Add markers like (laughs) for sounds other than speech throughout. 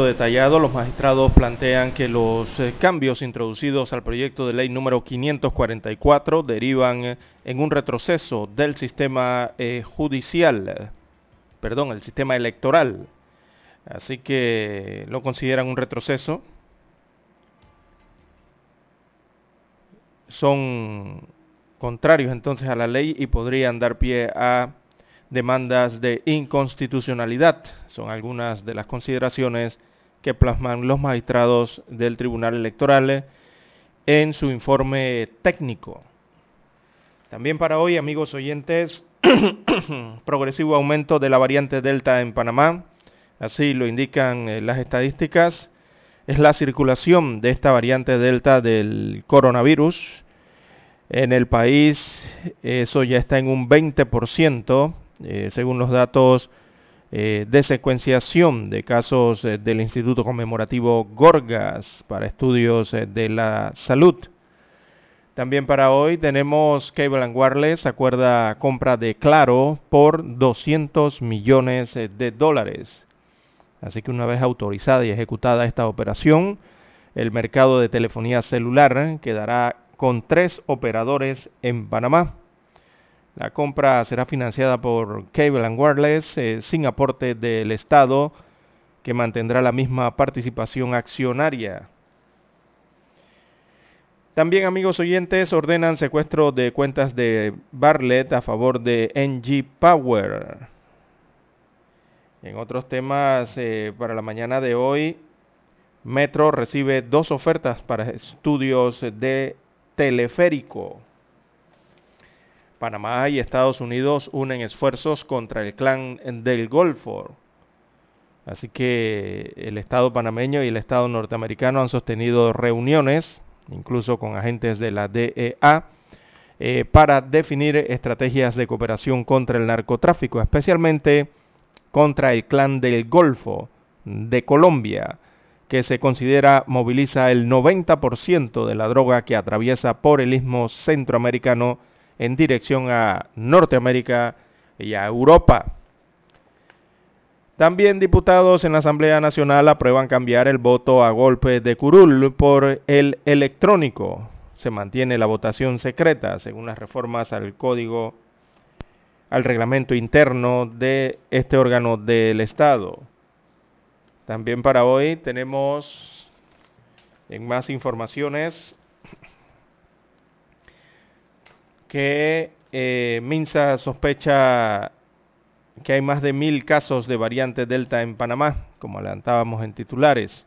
Detallado, los magistrados plantean que los eh, cambios introducidos al proyecto de ley número 544 derivan en un retroceso del sistema eh, judicial, perdón, el sistema electoral. Así que lo consideran un retroceso. Son contrarios entonces a la ley y podrían dar pie a demandas de inconstitucionalidad. Son algunas de las consideraciones que plasman los magistrados del Tribunal Electoral en su informe técnico. También para hoy, amigos oyentes, (clears throat) progresivo aumento de la variante Delta en Panamá, así lo indican eh, las estadísticas, es la circulación de esta variante Delta del coronavirus en el país. Eso ya está en un 20%, eh, según los datos eh, de secuenciación de casos eh, del Instituto Conmemorativo Gorgas para estudios eh, de la salud. También para hoy tenemos Cable and Wireless, acuerda compra de Claro por 200 millones de dólares. Así que una vez autorizada y ejecutada esta operación, el mercado de telefonía celular quedará con tres operadores en Panamá. La compra será financiada por Cable and Wireless eh, sin aporte del Estado, que mantendrá la misma participación accionaria. También, amigos oyentes, ordenan secuestro de cuentas de Bartlett a favor de NG Power. En otros temas, eh, para la mañana de hoy, Metro recibe dos ofertas para estudios de teleférico. Panamá y Estados Unidos unen esfuerzos contra el clan del Golfo. Así que el Estado panameño y el Estado norteamericano han sostenido reuniones, incluso con agentes de la DEA, eh, para definir estrategias de cooperación contra el narcotráfico, especialmente contra el clan del Golfo de Colombia, que se considera moviliza el 90% de la droga que atraviesa por el istmo centroamericano en dirección a Norteamérica y a Europa. También diputados en la Asamblea Nacional aprueban cambiar el voto a golpe de curul por el electrónico. Se mantiene la votación secreta según las reformas al código, al reglamento interno de este órgano del Estado. También para hoy tenemos en más informaciones que eh, Minsa sospecha que hay más de mil casos de variante Delta en Panamá, como adelantábamos en titulares.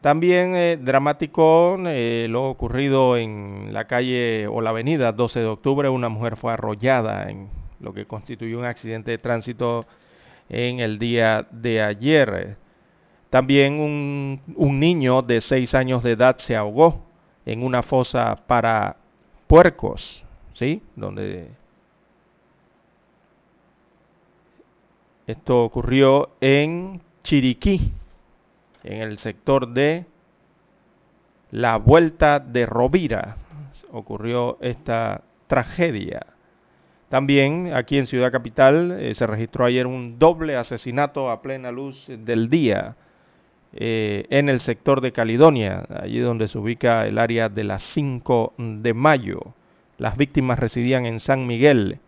También eh, dramático eh, lo ocurrido en la calle o la avenida 12 de octubre. Una mujer fue arrollada en lo que constituyó un accidente de tránsito en el día de ayer. También un, niño de 6 años de edad se ahogó en una fosa para puercos, ¿sí? Donde esto ocurrió en Chiriquí, en el sector de la Vuelta de Rovira, ocurrió esta tragedia. También aquí en Ciudad Capital eh, se registró ayer un doble asesinato a plena luz del día eh, en el sector de Caledonia, allí donde se ubica el área de las 5 de mayo. Las víctimas residían en San Miguel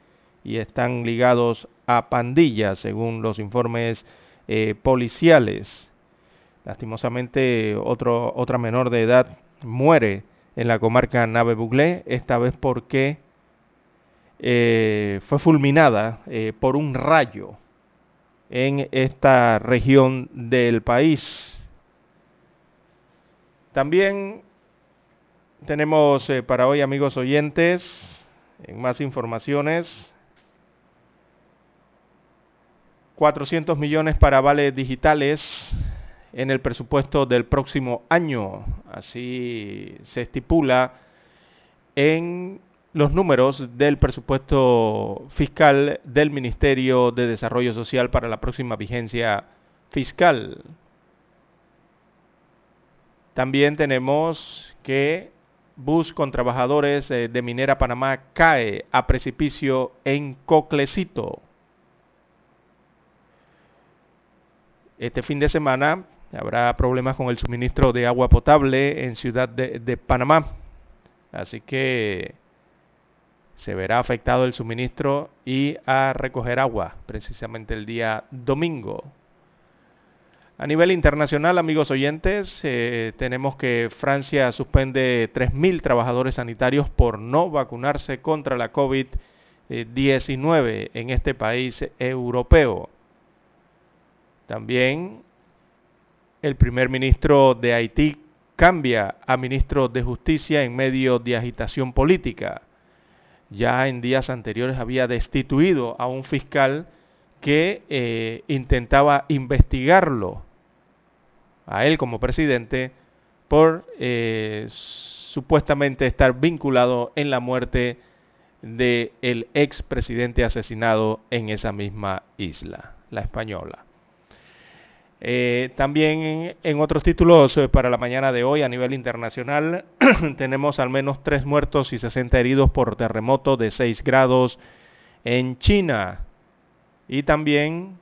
y están ligados a pandillas, según los informes eh, policiales. Lastimosamente, otro, otra menor de edad muere en la comarca Nave Buglé, esta vez porque eh, fue fulminada por un rayo en esta región del país. También tenemos eh, para hoy, amigos oyentes, en más informaciones, 400 millones para vales digitales en el presupuesto del próximo año. Así se estipula en los números del presupuesto fiscal del Ministerio de Desarrollo Social para la próxima vigencia fiscal. También tenemos que bus con trabajadores eh, de Minera Panamá cae a precipicio en Coclecito. Este fin de semana habrá problemas con el suministro de agua potable en Ciudad de, de Panamá. Así que se verá afectado el suministro y a recoger agua precisamente el día domingo. A nivel internacional, amigos oyentes, eh, tenemos que Francia suspende 3.000 trabajadores sanitarios por no vacunarse contra la COVID-19 en este país europeo. También el primer ministro de Haití cambia a ministro de Justicia en medio de agitación política ya en días anteriores había destituido a un fiscal que eh, intentaba investigarlo a él como presidente por eh, supuestamente estar vinculado en la muerte del ex expresidente asesinado en esa misma isla, la española. Eh, también en otros títulos eh, para la mañana de hoy a nivel internacional (clears throat) tenemos al menos tres muertos y 60 heridos por terremoto de 6 grados en China. Y también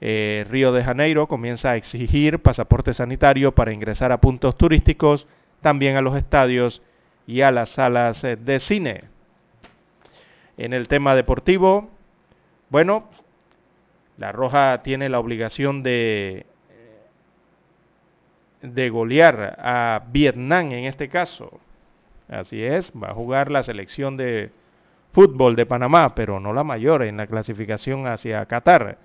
eh, Río de Janeiro comienza a exigir pasaporte sanitario para ingresar a puntos turísticos, también a los estadios y a las salas de cine. En el tema deportivo, bueno, la Roja tiene la obligación de, de golear a Vietnam en este caso. Así es, va a jugar la selección de fútbol de Panamá, pero no la mayor en la clasificación hacia Qatar.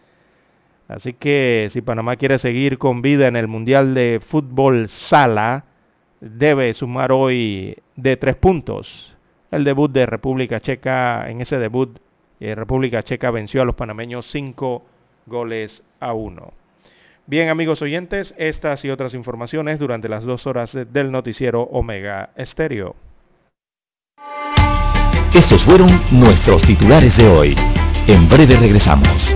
Así que si Panamá quiere seguir con vida en el Mundial de Fútbol Sala, debe sumar hoy de tres puntos. El debut de República Checa, en ese debut, eh, República Checa venció a los panameños cinco goles a uno. Bien amigos oyentes, estas y otras informaciones durante las dos horas del noticiero Omega Estéreo. Estos fueron nuestros titulares de hoy. En breve regresamos.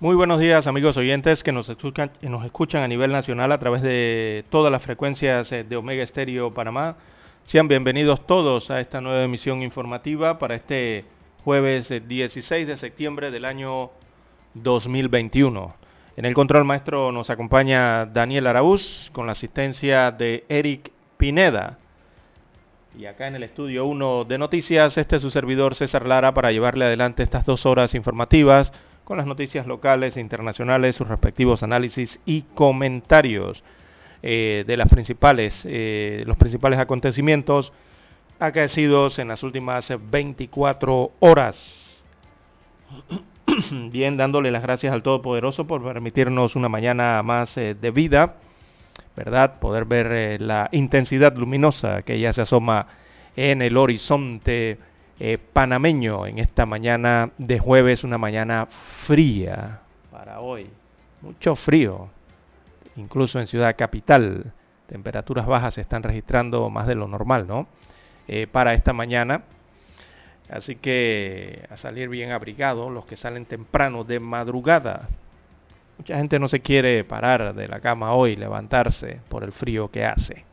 Muy buenos días amigos oyentes que nos escuchan, nos escuchan a nivel nacional a través de todas las frecuencias eh, de Omega Estéreo Panamá. Sean bienvenidos todos a esta nueva emisión informativa para este jueves 16 eh, de septiembre del año 2021. En el control maestro nos acompaña Daniel Araúz con la asistencia de Eric Pineda. Y acá en el estudio 1 de noticias, este es su servidor César Lara para llevarle adelante estas dos horas informativas con las noticias locales e internacionales, sus respectivos análisis y comentarios eh, de las principales, eh, los principales acontecimientos acaecidos en las últimas 24 horas. (clears throat) Bien, dándole las gracias al Todopoderoso por permitirnos una mañana más eh, de vida, ¿verdad? Poder ver la intensidad luminosa que ya se asoma en el horizonte eh, panameño en esta mañana de jueves, una mañana fría para hoy. Mucho frío, incluso en Ciudad Capital. Temperaturas bajas se están registrando más de lo normal, ¿no? Eh, para esta mañana. Así que a salir bien abrigados, los que salen temprano de madrugada. Mucha gente no se quiere parar de la cama hoy, levantarse por el frío que hace.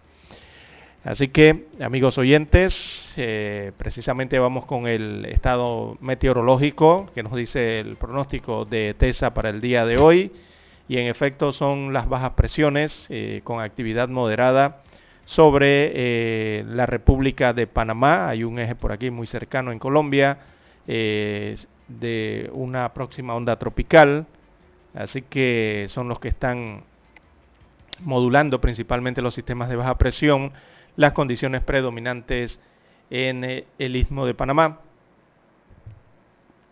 Así que, amigos oyentes, eh, precisamente vamos con el estado meteorológico que nos dice el pronóstico de TESA para el día de hoy. Y en efecto son las bajas presiones eh, con actividad moderada sobre eh, la República de Panamá. Hay un eje por aquí muy cercano en Colombia de una próxima onda tropical. Así que son los que están modulando principalmente los sistemas de baja presión las condiciones predominantes en eh, el istmo de Panamá.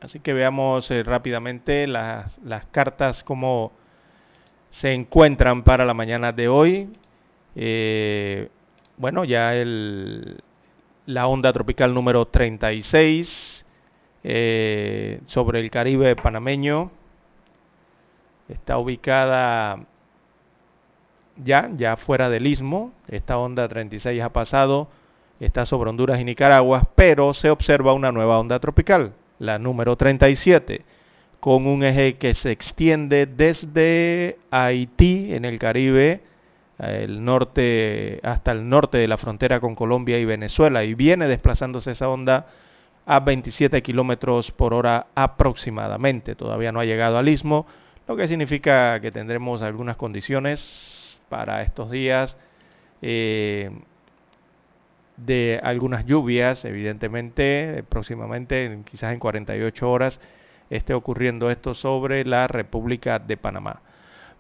Así que veamos eh, rápidamente las, cartas como se encuentran para la mañana de hoy. Eh, bueno, ya el, la onda tropical número 36 sobre el Caribe panameño está ubicada ya, ya fuera del istmo, esta onda 36 ha pasado, está sobre Honduras y Nicaragua, pero se observa una nueva onda tropical, la número 37, con un eje que se extiende desde Haití en el Caribe, el norte, hasta el norte de la frontera con Colombia y Venezuela, y viene desplazándose esa onda a 27 kilómetros por hora aproximadamente. Todavía no ha llegado al istmo, lo que significa que tendremos algunas condiciones para estos días eh, de algunas lluvias, evidentemente, próximamente, quizás en 48 horas, esté ocurriendo esto sobre la República de Panamá.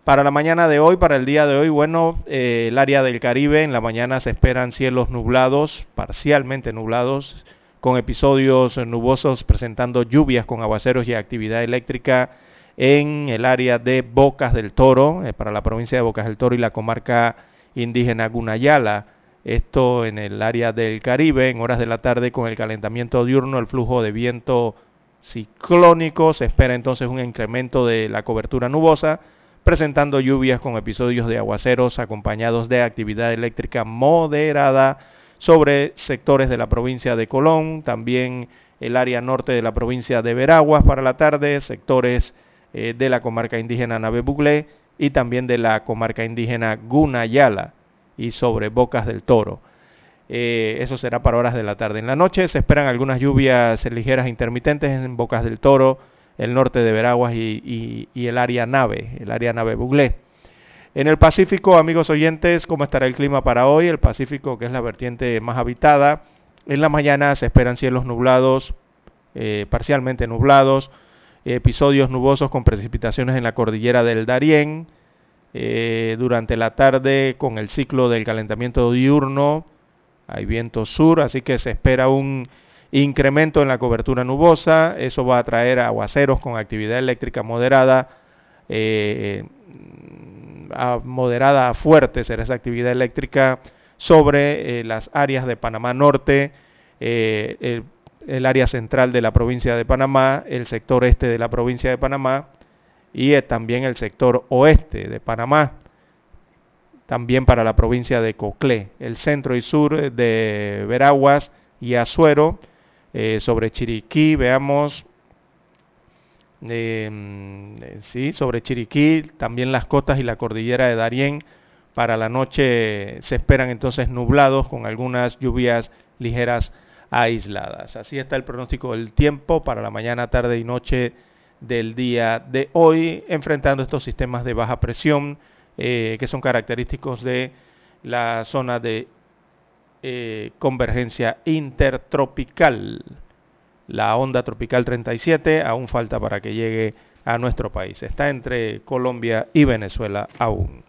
Para la mañana de hoy, para el día de hoy, bueno, eh, el área del Caribe, en la mañana se esperan cielos nublados, parcialmente nublados, con episodios nubosos presentando lluvias con aguaceros y actividad eléctrica en el área de Bocas del Toro, eh, para la provincia de Bocas del Toro y la comarca indígena Gunayala. Esto en el área del Caribe, en horas de la tarde con el calentamiento diurno, el flujo de viento ciclónico. Se espera entonces un incremento de la cobertura nubosa, presentando lluvias con episodios de aguaceros acompañados de actividad eléctrica moderada sobre sectores de la provincia de Colón, también el área norte de la provincia de Veraguas para la tarde, sectores eh, de la comarca indígena Nave Buglé y también de la comarca indígena Gunayala y sobre Bocas del Toro. Eh, eso será para horas de la tarde. En la noche se esperan algunas lluvias ligeras intermitentes en Bocas del Toro, el norte de Veraguas y, el área Nave, el área Nave Buglé. En el Pacífico, amigos oyentes, ¿cómo estará el clima para hoy? El Pacífico, que es la vertiente más habitada. En la mañana se esperan cielos nublados, eh, parcialmente nublados, episodios nubosos con precipitaciones en la cordillera del Darién. Eh, durante la tarde con el ciclo del calentamiento diurno hay viento sur, así que se espera un incremento en la cobertura nubosa. Eso va a traer aguaceros con actividad eléctrica moderada. Eh, moderada a fuerte será esa actividad eléctrica sobre eh, las áreas de Panamá Norte, el área central de la provincia de Panamá, el sector este de la provincia de Panamá y también el sector oeste de Panamá, también para la provincia de Coclé, el centro y sur de Veraguas y Azuero, eh, sobre Chiriquí, veamos em, sí, sobre Chiriquí, también las cotas y la cordillera de Darién. Para la noche se esperan entonces nublados con algunas lluvias ligeras aisladas. Así está el pronóstico del tiempo para la mañana, tarde y noche del día de hoy, enfrentando estos sistemas de baja presión eh, que son característicos de la zona de eh, convergencia intertropical. La onda tropical 37 aún falta para que llegue a nuestro país. Está entre Colombia y Venezuela aún.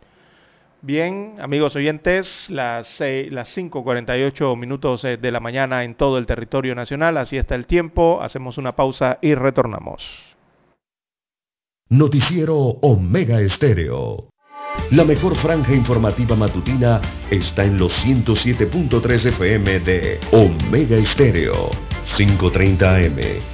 Bien, amigos oyentes, las, las 5.48 minutos eh, de la mañana en todo el territorio nacional, así está el tiempo, hacemos una pausa y retornamos. Noticiero Omega Estéreo. La mejor franja informativa matutina está en los 107.3 FM de Omega Estéreo, 5.30 AM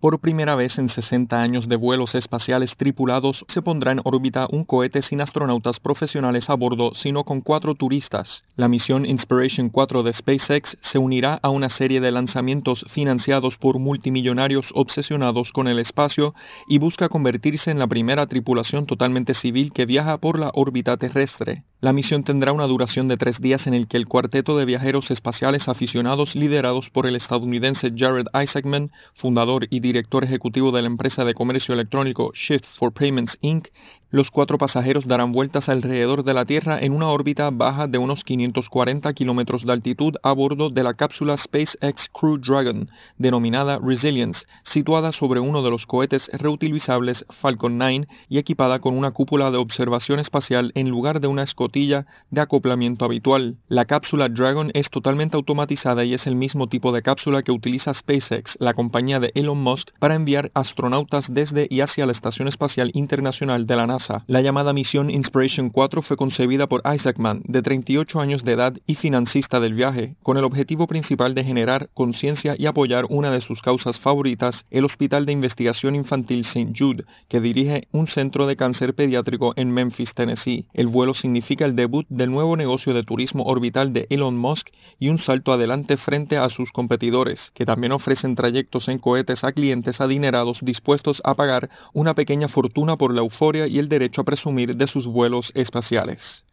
Por primera vez en 60 años de vuelos espaciales tripulados, se pondrá en órbita un cohete sin astronautas profesionales a bordo, sino con cuatro turistas. La misión Inspiration 4 de SpaceX se unirá a una serie de lanzamientos financiados por multimillonarios obsesionados con el espacio y busca convertirse en la primera tripulación totalmente civil que viaja por la órbita terrestre. La misión tendrá una duración de tres días en el que el cuarteto de viajeros espaciales aficionados liderados por el estadounidense Jared Isaacman, fundador y director ejecutivo de la empresa de comercio electrónico Shift for Payments Inc., los cuatro pasajeros darán vueltas alrededor de la Tierra en una órbita baja de unos 540 kilómetros de altitud a bordo de la cápsula SpaceX Crew Dragon, denominada Resilience, situada sobre uno de los cohetes reutilizables Falcon 9 y equipada con una cúpula de observación espacial en lugar de una escotilla de acoplamiento habitual. La cápsula Dragon es totalmente automatizada y es el mismo tipo de cápsula que utiliza SpaceX, la compañía de Elon Musk, para enviar astronautas desde y hacia la Estación Espacial Internacional de la NASA la llamada misión Inspiration 4 fue concebida por Isaac Mann, de 38 años de edad y financista del viaje, con el objetivo principal de generar conciencia y apoyar una de sus causas favoritas, el Hospital de Investigación Infantil St. Jude, que dirige un centro de cáncer pediátrico en Memphis, Tennessee. El vuelo significa el debut del nuevo negocio de turismo orbital de Elon Musk y un salto adelante frente a sus competidores, que también ofrecen trayectos en cohetes a clientes adinerados dispuestos a pagar una pequeña fortuna por la euforia y el derecho a presumir de sus vuelos espaciales.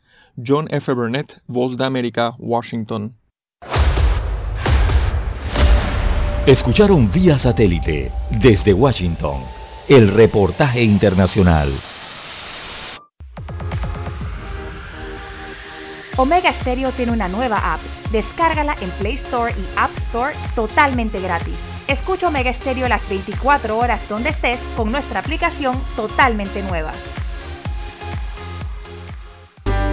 John F. Burnett, Voz de América, Washington. Escucharon vía satélite desde Washington el reportaje internacional. Omega Stereo tiene una nueva app. Descárgala en Play Store y App Store totalmente gratis. Escucha Omega Stereo las 24 horas donde estés con nuestra aplicación totalmente nueva.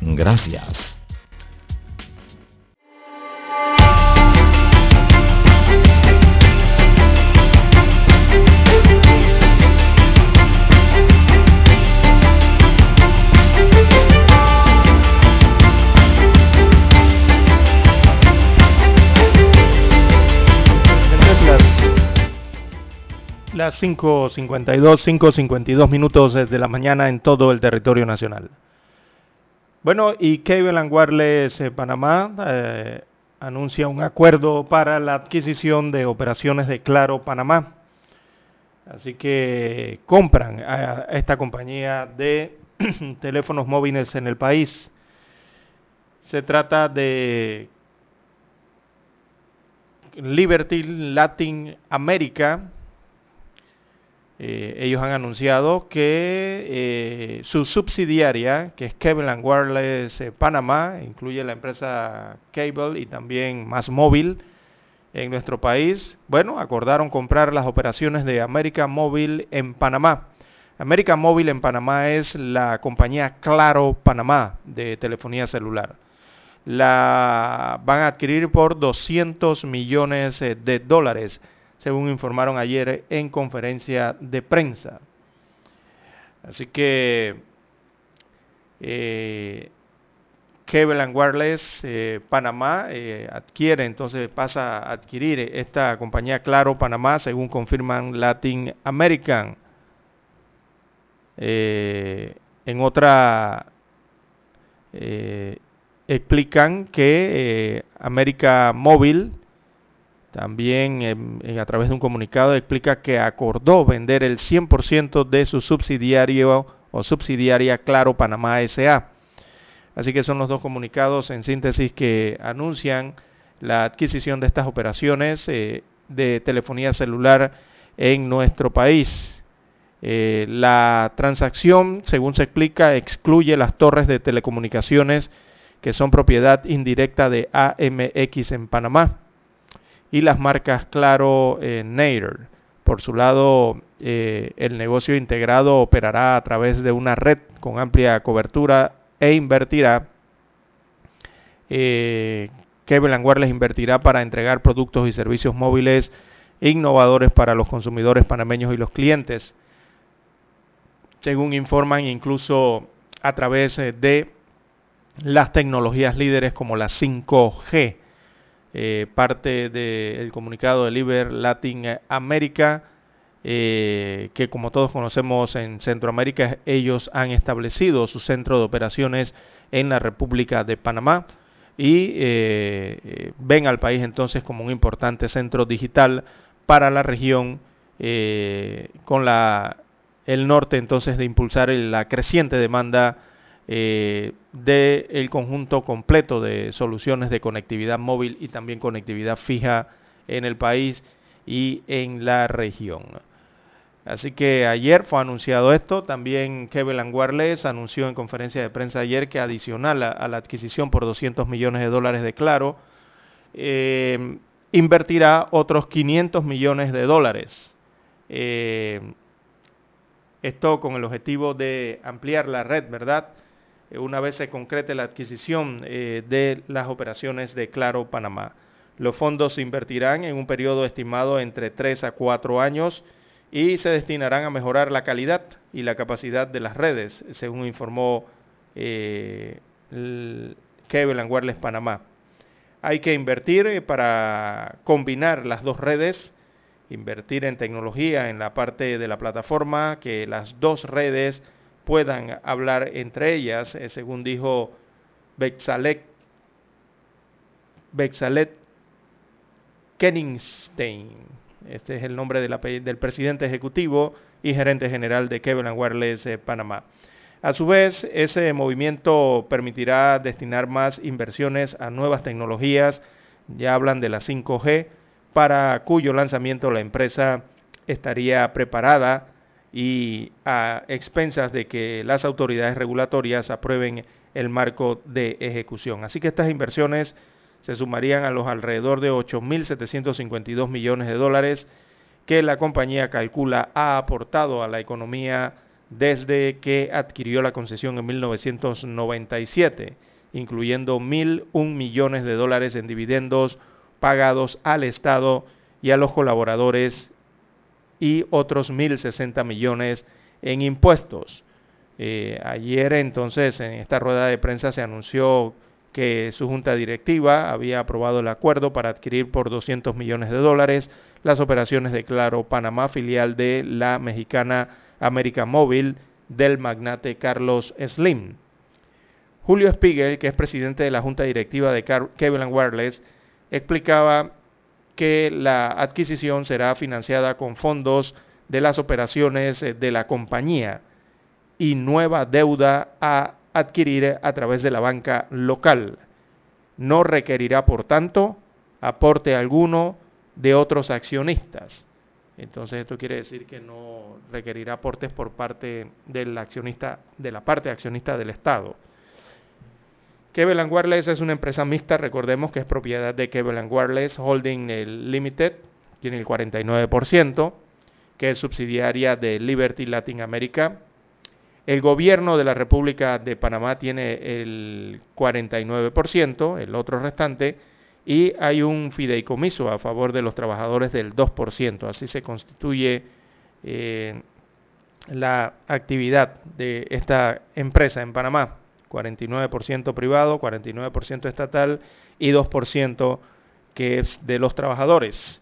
Gracias. las 5.52, 5.52 minutos de la mañana en todo el territorio nacional. Bueno, y Cable and Wireless eh, Panamá eh, anuncia un acuerdo para la adquisición de operaciones de Claro Panamá. Así que compran a esta compañía de (clears throat) teléfonos móviles en el país. Se trata de Liberty Latin America. Eh, ellos han anunciado que eh, su subsidiaria, que es Cable Wireless eh, Panamá, incluye la empresa Cable y también Más Móvil en nuestro país, bueno, acordaron comprar las operaciones de América Móvil en Panamá. América Móvil en Panamá es la compañía Claro Panamá de telefonía celular. La van a adquirir por 200 millones de dólares, según informaron ayer en conferencia de prensa. Así que eh, Cable Wireless eh, Panamá eh, adquiere, entonces pasa a adquirir esta compañía Claro Panamá, según confirman Latin American. en otra explican que eh, América Móvil también a través de un comunicado explica que acordó vender el 100% de su subsidiario o subsidiaria Claro Panamá SA. Así que son los dos comunicados en síntesis que anuncian la adquisición de estas operaciones eh, de telefonía celular en nuestro país. Eh, la transacción, según se explica, excluye las torres de telecomunicaciones que son propiedad indirecta de AMX en Panamá, y las marcas Claro eh. Por su lado, eh, el negocio integrado operará a través de una red con amplia cobertura e invertirá. Eh, Kevin Wireless invertirá para entregar productos y servicios móviles innovadores para los consumidores panameños y los clientes. Según informan, incluso a través eh, de las tecnologías líderes como la 5G. Eh, parte del comunicado de Liber Latin America, eh, que como todos conocemos en Centroamérica, ellos han establecido su centro de operaciones en la República de Panamá y eh, ven al país entonces como un importante centro digital para la región con la, el norte entonces de impulsar la creciente demanda eh, del conjunto completo de soluciones de conectividad móvil y también conectividad fija en el país y en la región. Así que ayer fue anunciado esto, también Kevin Wireless anunció en conferencia de prensa ayer que adicional a, la adquisición por 200 millones de dólares de Claro, eh, invertirá otros 500 millones de dólares. Eh, esto con el objetivo de ampliar la red, ¿verdad? Eh, una vez se concrete la adquisición eh, de las operaciones de Claro Panamá. Los fondos se invertirán en un periodo estimado entre 3 a 4 años y se destinarán a mejorar la calidad y la capacidad de las redes, según informó eh, Cable Wireless Panamá. Hay que invertir eh, para combinar las dos redes, invertir en tecnología en la parte de la plataforma, que las dos redes puedan hablar entre ellas, eh, según dijo Bexalet, Bexalet Kenningstein. Este es el nombre del presidente ejecutivo y gerente general de Kevin Wireless eh, Panamá. A su vez, ese movimiento permitirá destinar más inversiones a nuevas tecnologías, ya hablan de la 5G, para cuyo lanzamiento la empresa estaría preparada y a expensas de que las autoridades regulatorias aprueben el marco de ejecución. Así que estas inversiones se sumarían a los alrededor de 8.752 millones de dólares que la compañía calcula ha aportado a la economía desde que adquirió la concesión en 1997, incluyendo 1.001 millones de dólares en dividendos pagados al Estado y a los colaboradores y otros 1.060 millones en impuestos. Eh, ayer entonces en esta rueda de prensa se anunció que su junta directiva había aprobado el acuerdo para adquirir por 200 millones de dólares las operaciones de Claro Panamá, filial de la mexicana América Móvil del magnate Carlos Slim. Julio Spiegel, que es presidente de la junta directiva de Cable Wireless, explicaba que la adquisición será financiada con fondos de las operaciones eh, de la compañía y nueva deuda a adquirir a través de la banca local. No requerirá, por tanto, aporte alguno de otros accionistas. Entonces esto quiere decir que no requerirá aportes por parte del accionista, de la parte accionista del Estado. Kevin Wireless es una empresa mixta, recordemos que es propiedad de Kevin Wireless Holding Limited, tiene el 49%, que es subsidiaria de Liberty Latin America. El gobierno de la República de Panamá tiene el 49%, el otro restante, y hay un fideicomiso a favor de los trabajadores del 2%. Así se constituye eh, la actividad de esta empresa en Panamá. 49% privado, 49% estatal y 2% que es de los trabajadores.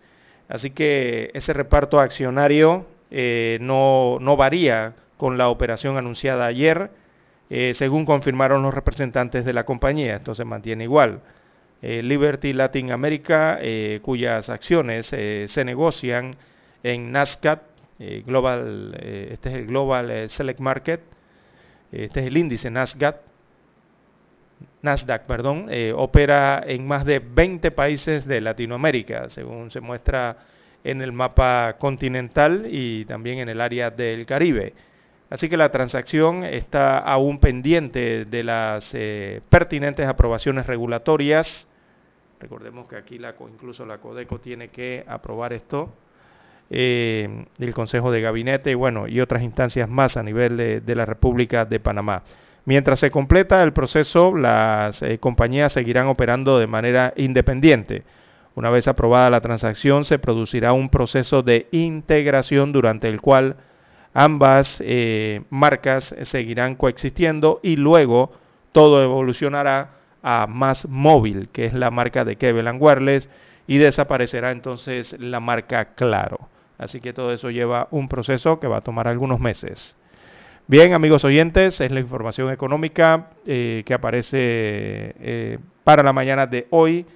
Así que ese reparto accionario eh, no, varía con la operación anunciada ayer, eh, según confirmaron los representantes de la compañía. Esto se mantiene igual. Eh, Liberty Latin America, cuyas acciones se negocian en Nasdaq, Global, este es el Global Select Market, este es el índice Nasdaq, Nasdaq, perdón, eh, opera en más de 20 países de Latinoamérica, según se muestra en el mapa continental y también en el área del Caribe. Así que la transacción está aún pendiente de las eh, pertinentes aprobaciones regulatorias. Recordemos que aquí la, incluso la Codeco tiene que aprobar esto eh, del Consejo de Gabinete y bueno, y otras instancias más a nivel de la República de Panamá. Mientras se completa el proceso, las eh, compañías seguirán operando de manera independiente. Una vez aprobada la transacción, se producirá un proceso de integración durante el cual ambas eh, marcas seguirán coexistiendo y luego todo evolucionará a Más Móvil, que es la marca de Kevin Wireless, y desaparecerá entonces la marca Claro. Así que todo eso lleva un proceso que va a tomar algunos meses. Bien, amigos oyentes, es la información económica eh, que aparece eh, para la mañana de hoy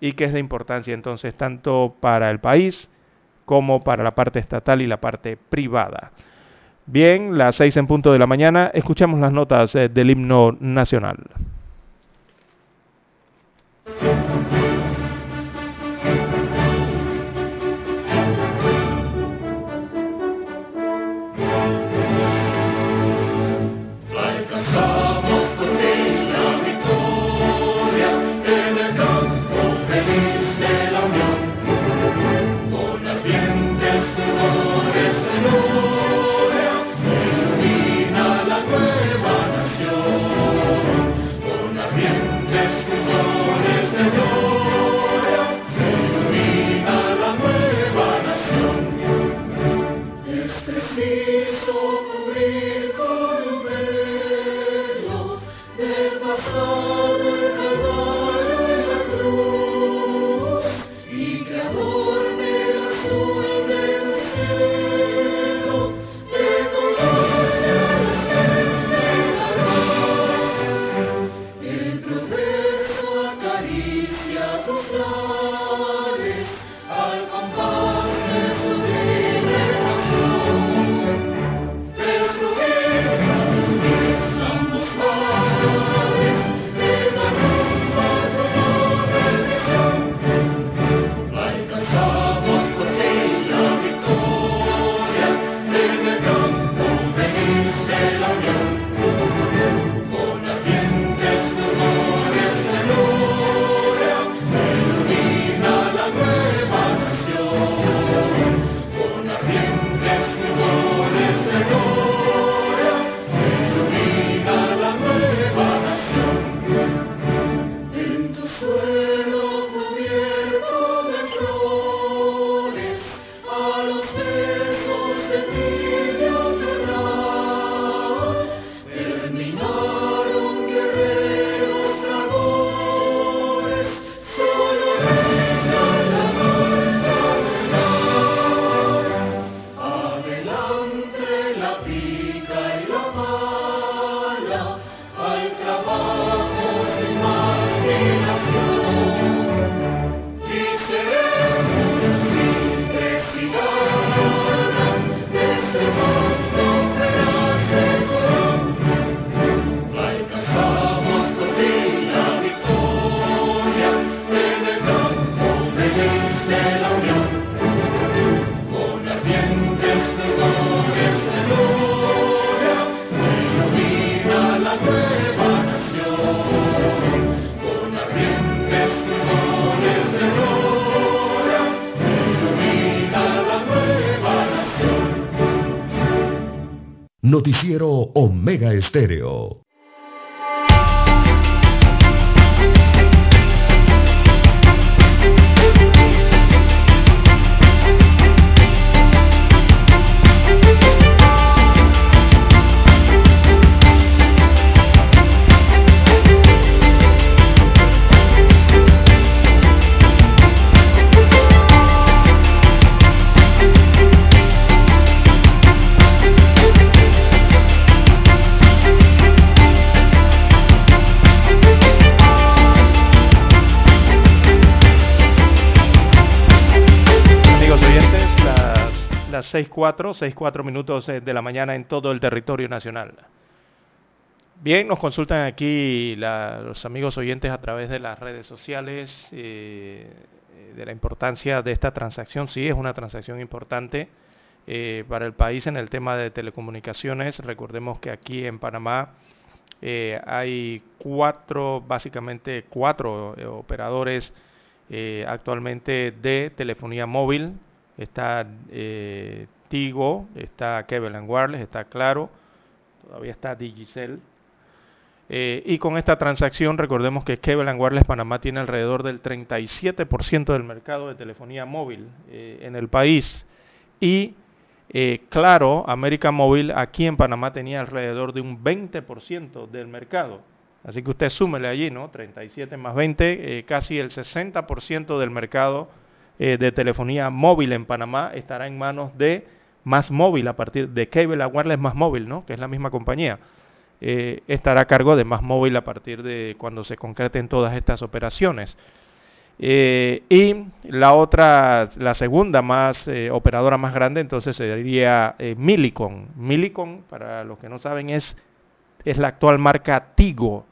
y que es de importancia entonces tanto para el país como para la parte estatal y la parte privada. Bien, las seis en punto de la mañana, escuchamos las notas eh, del himno nacional. see. Estéreo. 6.4, 6.4 minutos eh, de la mañana en todo el territorio nacional. Bien, nos consultan aquí los amigos oyentes a través de las redes sociales eh, de la importancia de esta transacción. Sí, es una transacción importante eh, para el país en el tema de telecomunicaciones. Recordemos que aquí en Panamá hay cuatro, básicamente cuatro operadores actualmente de telefonía móvil está eh, Está Kevin Wireless, está Claro, todavía está Digicel. Eh, y con esta transacción, recordemos que Kevin Wireless Panamá tiene alrededor del 37% del mercado de telefonía móvil eh, en el país. Y Claro, América Móvil, aquí en Panamá tenía alrededor de un 20% del mercado. Así que usted súmele allí, ¿no? 37 más 20, casi el 60% del mercado eh, de telefonía móvil en Panamá estará en manos de Más Móvil a partir de Cable Wireless Más Móvil, ¿no? que es la misma compañía. Eh, estará a cargo de Más Móvil a partir de cuando se concreten todas estas operaciones. Eh, y la otra, la segunda más operadora más grande, entonces sería Milicon. Milicon, para los que no saben, es, es la actual marca Tigo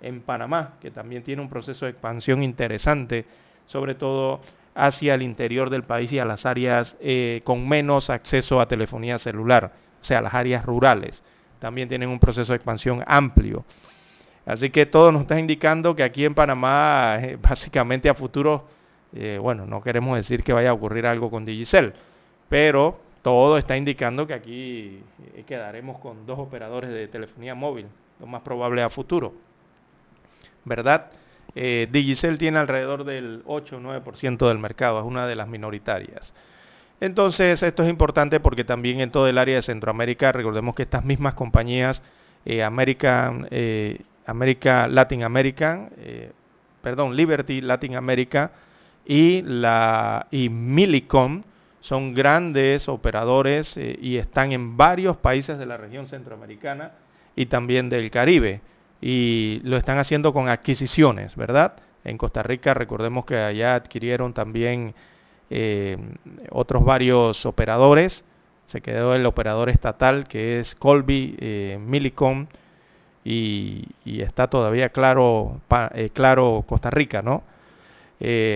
en Panamá, que también tiene un proceso de expansión interesante, sobre todo hacia el interior del país y a las áreas eh, con menos acceso a telefonía celular, o sea, las áreas rurales. También tienen un proceso de expansión amplio. Así que todo nos está indicando que aquí en Panamá, eh, (laughs) básicamente a futuro, eh, bueno, no queremos decir que vaya a ocurrir algo con Digicel, pero todo está indicando que aquí quedaremos con dos operadores de telefonía móvil, lo más probable a futuro. ¿Verdad? Eh, Digicel tiene alrededor del 8 o 9% del mercado, es una de las minoritarias. Entonces, esto es importante porque también en todo el área de Centroamérica, recordemos que estas mismas compañías, eh, American, eh, America, Latin American, eh, perdón, Liberty Latin America y, la, y Millicom son grandes operadores y están en varios países de la región centroamericana y también del Caribe y lo están haciendo con adquisiciones, ¿verdad? En Costa Rica recordemos que allá adquirieron también eh, otros varios operadores. Se quedó el operador estatal que es Colby eh, Millicom y, está todavía claro, eh, claro Costa Rica, ¿no?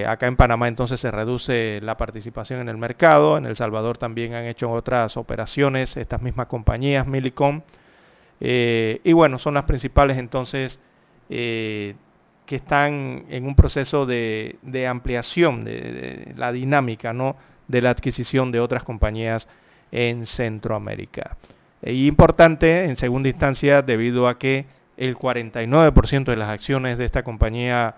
acá en Panamá entonces se reduce la participación en el mercado. En El Salvador también han hecho otras operaciones estas mismas compañías, Millicom eh, y bueno, son las principales entonces eh, que están en un proceso de, ampliación de, la dinámica ¿no? de la adquisición de otras compañías en Centroamérica. Y importante en segunda instancia debido a que el 49% de las acciones de esta compañía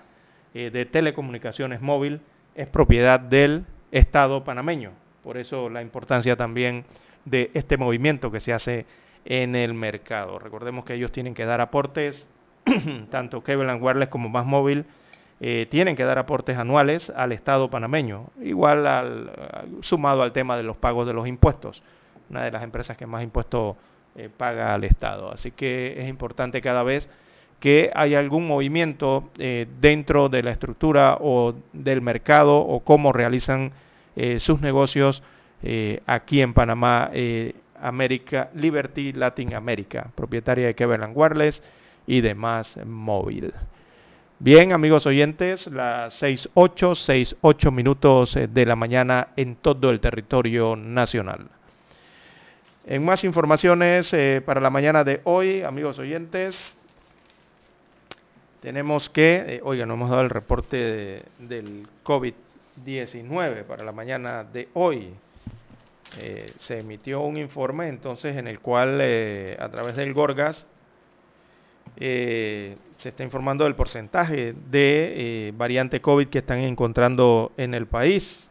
eh, de telecomunicaciones móvil es propiedad del Estado panameño. Por eso la importancia también de este movimiento que se hace en el mercado. Recordemos que ellos tienen que dar aportes, (clears throat) tanto Cleveland Wireless como Más Móvil, eh, tienen que dar aportes anuales al Estado panameño, igual al, sumado al tema de los pagos de los impuestos, una de las empresas que más impuestos eh, paga al Estado. Así que es importante cada vez que hay algún movimiento eh, dentro de la estructura o del mercado o cómo realizan sus negocios aquí en Panamá, América, Liberty Latin America, propietaria de Kevelan Wireless y demás móvil. Bien, amigos oyentes, las 6.8, 6.8 minutos de la mañana en todo el territorio nacional. En más informaciones eh, para la mañana de hoy, amigos oyentes, tenemos que, eh, oiga, no hemos dado el reporte del COVID-19 para la mañana de hoy. Eh, se emitió un informe entonces en el cual a través del Gorgas se está informando del porcentaje de variante COVID que están encontrando en el país.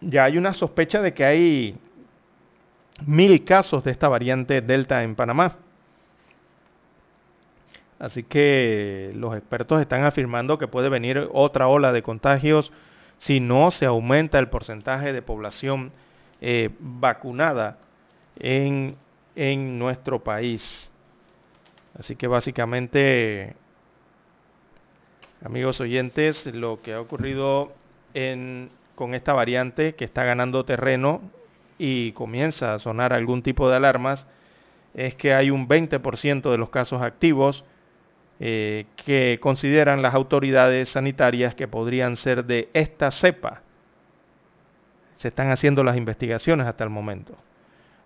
Ya hay una sospecha de que hay mil casos de esta variante Delta en Panamá. Así que los expertos están afirmando que puede venir otra ola de contagios si no se aumenta el porcentaje de población eh, vacunada en, en nuestro país. Así que básicamente, amigos oyentes, lo que ha ocurrido en, con esta variante que está ganando terreno y comienza a sonar algún tipo de alarmas, es que hay un 20% de los casos activos eh, que consideran las autoridades sanitarias que podrían ser de esta cepa. Se están haciendo las investigaciones hasta el momento.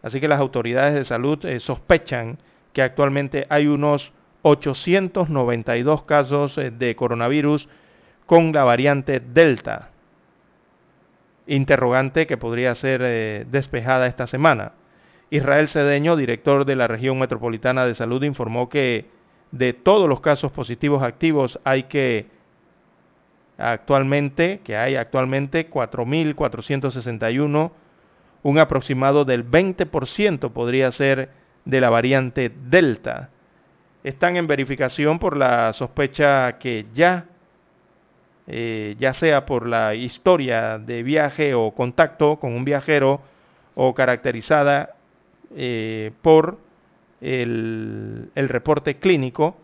Así que las autoridades de salud eh, sospechan que actualmente hay unos 892 casos eh, de coronavirus con la variante Delta interrogante que podría ser despejada esta semana. Israel Cedeño, director de la región metropolitana de salud, informó que de todos los casos positivos activos hay que actualmente, que hay actualmente 4.461, un aproximado del 20% podría ser de la variante Delta. Están en verificación por la sospecha que ya eh, ya sea por la historia de viaje o contacto con un viajero o caracterizada eh, por el, reporte clínico,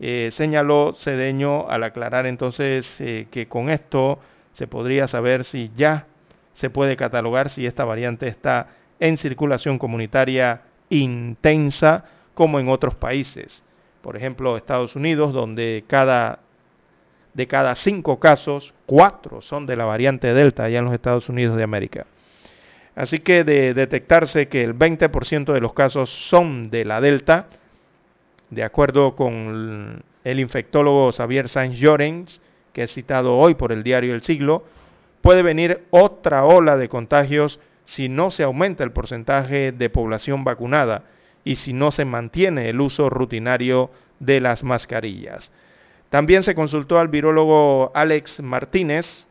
eh, señaló Cedeño al aclarar entonces que con esto se podría saber si ya se puede catalogar si esta variante está en circulación comunitaria intensa como en otros países. Por ejemplo, Estados Unidos, donde cada de cada cinco casos, cuatro son de la variante Delta allá en los Estados Unidos de América. Así que de detectarse que el 20% de los casos son de la Delta, de acuerdo con el infectólogo Xavier Sánchez Llorens, que es citado hoy por el diario El Siglo, puede venir otra ola de contagios si no se aumenta el porcentaje de población vacunada y si no se mantiene el uso rutinario de las mascarillas. También se consultó al virólogo Alex Martínez.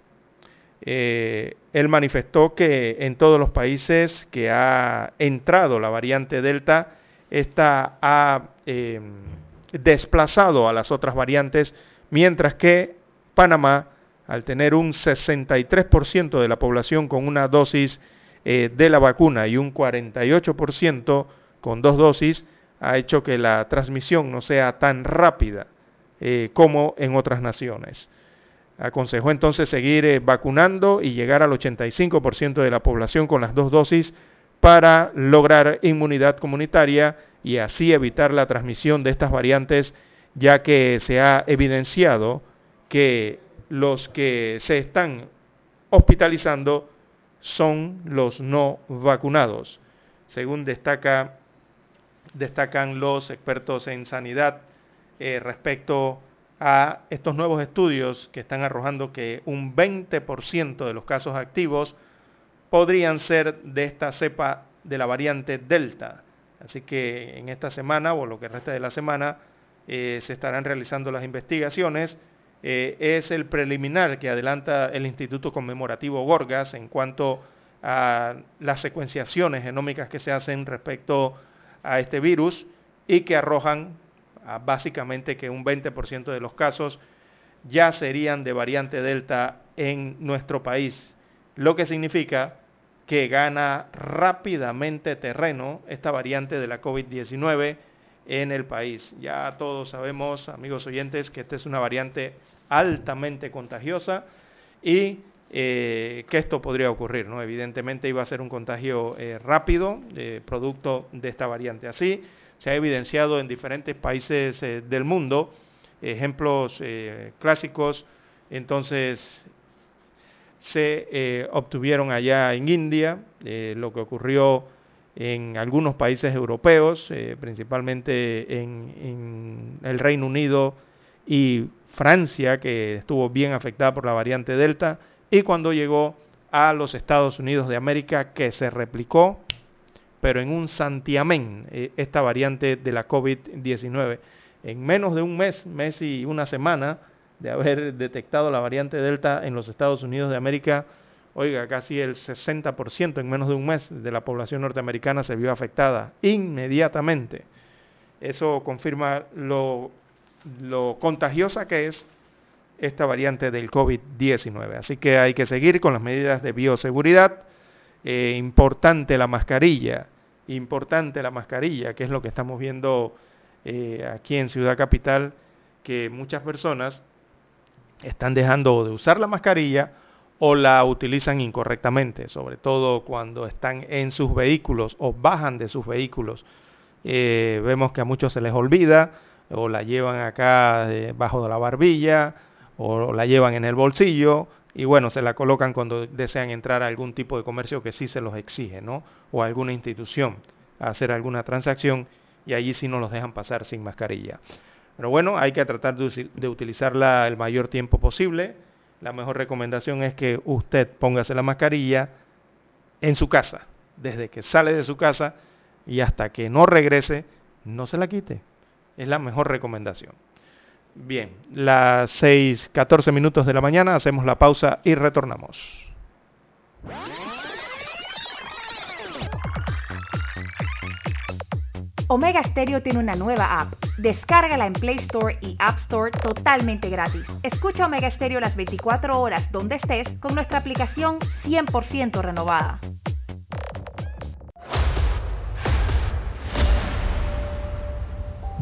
Eh, él manifestó que en todos los países que ha entrado la variante Delta, esta ha eh, desplazado a las otras variantes, mientras que Panamá, al tener un 63% de la población con una dosis eh, de la vacuna y un 48% con dos dosis, ha hecho que la transmisión no sea tan rápida como en otras naciones. Aconsejó entonces seguir eh, vacunando y llegar al 85% de la población con las dos dosis para lograr inmunidad comunitaria y así evitar la transmisión de estas variantes, ya que se ha evidenciado que los que se están hospitalizando son los no vacunados, según destaca, destacan los expertos en sanidad eh, respecto a estos nuevos estudios que están arrojando que un 20% de los casos activos podrían ser de esta cepa de la variante Delta. Así que en esta semana o lo que resta de la semana eh, se estarán realizando las investigaciones. Eh, es el preliminar que adelanta el Instituto Conmemorativo Gorgas en cuanto a las secuenciaciones genómicas que se hacen respecto a este virus y que arrojan básicamente que un 20% de los casos ya serían de variante Delta en nuestro país, lo que significa que gana rápidamente terreno esta variante de la COVID-19 en el país. Ya todos sabemos, amigos oyentes, que esta es una variante altamente contagiosa y eh, que esto podría ocurrir. ¿no? Evidentemente iba a ser un contagio eh, rápido, producto de esta variante. Así se ha evidenciado en diferentes países eh, del mundo, ejemplos clásicos, entonces se obtuvieron allá en India, lo que ocurrió en algunos países europeos, principalmente en el Reino Unido y Francia, que estuvo bien afectada por la variante Delta, y cuando llegó a los Estados Unidos de América, que se replicó, pero en un santiamén, eh, esta variante de la COVID-19. En menos de un mes, mes y una semana de haber (laughs) detectado la variante Delta en los Estados Unidos de América, oiga, casi el 60% en menos de un mes de la población norteamericana se vio afectada inmediatamente. Eso confirma lo contagiosa que es esta variante del COVID-19. Así que hay que seguir con las medidas de bioseguridad. Eh, importante la mascarilla, importante la mascarilla, que es lo que estamos viendo eh, aquí en Ciudad Capital, que muchas personas están dejando de usar la mascarilla o la utilizan incorrectamente, sobre todo cuando están en sus vehículos o bajan de sus vehículos. Eh, vemos que a muchos se les olvida o la llevan acá debajo de la barbilla, o la llevan en el bolsillo, y bueno, se la colocan cuando desean entrar a algún tipo de comercio que sí se los exige, ¿no? O a alguna institución a hacer alguna transacción, y allí sí no los dejan pasar sin mascarilla. Pero bueno, hay que tratar de, utilizarla el mayor tiempo posible. La mejor recomendación es que usted póngase la mascarilla en su casa, desde que sale de su casa y hasta que no regrese, no se la quite. Es la mejor recomendación. Bien, las 6, 14 minutos de la mañana, hacemos la pausa y retornamos. Omega Stereo tiene una nueva app. Descárgala en Play Store y App Store totalmente gratis. Escucha Omega Stereo las 24 horas donde estés con nuestra aplicación 100% renovada.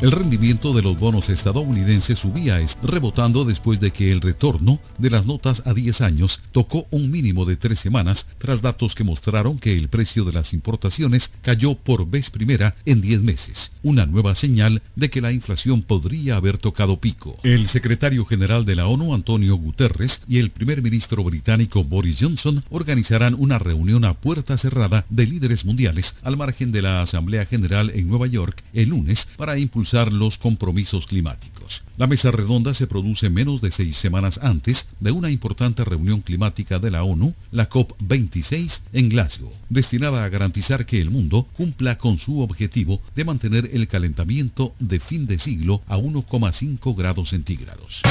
El rendimiento de los bonos estadounidenses subía, rebotando después de que el retorno de las notas a 10 años tocó un mínimo de tres semanas tras datos que mostraron que el precio de las importaciones cayó por vez primera en 10 meses, una nueva señal de que la inflación podría haber tocado pico. El secretario general de la ONU, Antonio Guterres, y el primer ministro británico Boris Johnson organizarán una reunión a puerta cerrada de líderes mundiales al margen de la Asamblea General en Nueva York el lunes para impulsar los compromisos climáticos. La mesa redonda se produce menos de seis semanas antes de una importante reunión climática de la ONU, la COP26, en Glasgow, destinada a garantizar que el mundo cumpla con su objetivo de mantener el calentamiento de fin de siglo a 1,5 grados centígrados.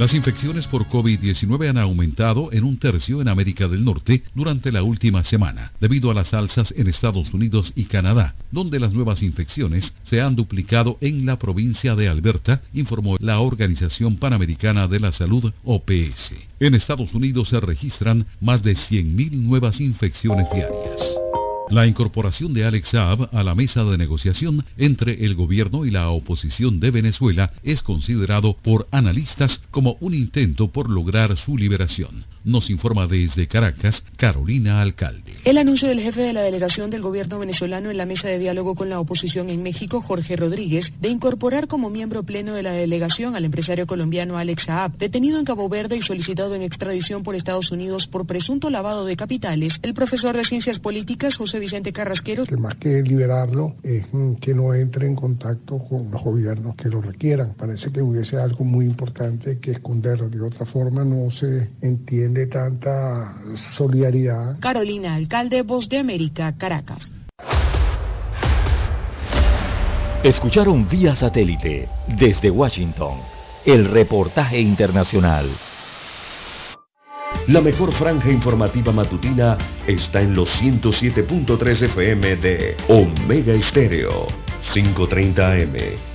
Las infecciones por COVID-19 han aumentado en un tercio en América del Norte durante la última semana, debido a las alzas en Estados Unidos y Canadá, donde las nuevas infecciones se han duplicado en la provincia de Alberta, informó la Organización Panamericana de la Salud, OPS. En Estados Unidos se registran más de 100.000 nuevas infecciones diarias. La incorporación de Alex Saab a la mesa de negociación entre el gobierno y la oposición de Venezuela es considerado por analistas como un intento por lograr su liberación. Nos informa desde Caracas Carolina Alcalde. El anuncio del jefe de la delegación del gobierno venezolano en la mesa de diálogo con la oposición en México, Jorge Rodríguez, de incorporar como miembro pleno de la delegación al empresario colombiano Alex Saab, detenido en Cabo Verde y solicitado en extradición por Estados Unidos por presunto lavado de capitales, el profesor de Ciencias Políticas, José Vicente Carrasquero. Que más que liberarlo es que no entre en contacto con los gobiernos que lo requieran. Parece que hubiese algo muy importante que esconder. De otra forma no se entiende de tanta solidaridad. Carolina, alcalde Voz de América, Caracas. Escucharon vía satélite desde Washington el reportaje internacional. La mejor franja informativa matutina está en los 107.3 FM de Omega Estéreo. 5.30 AM.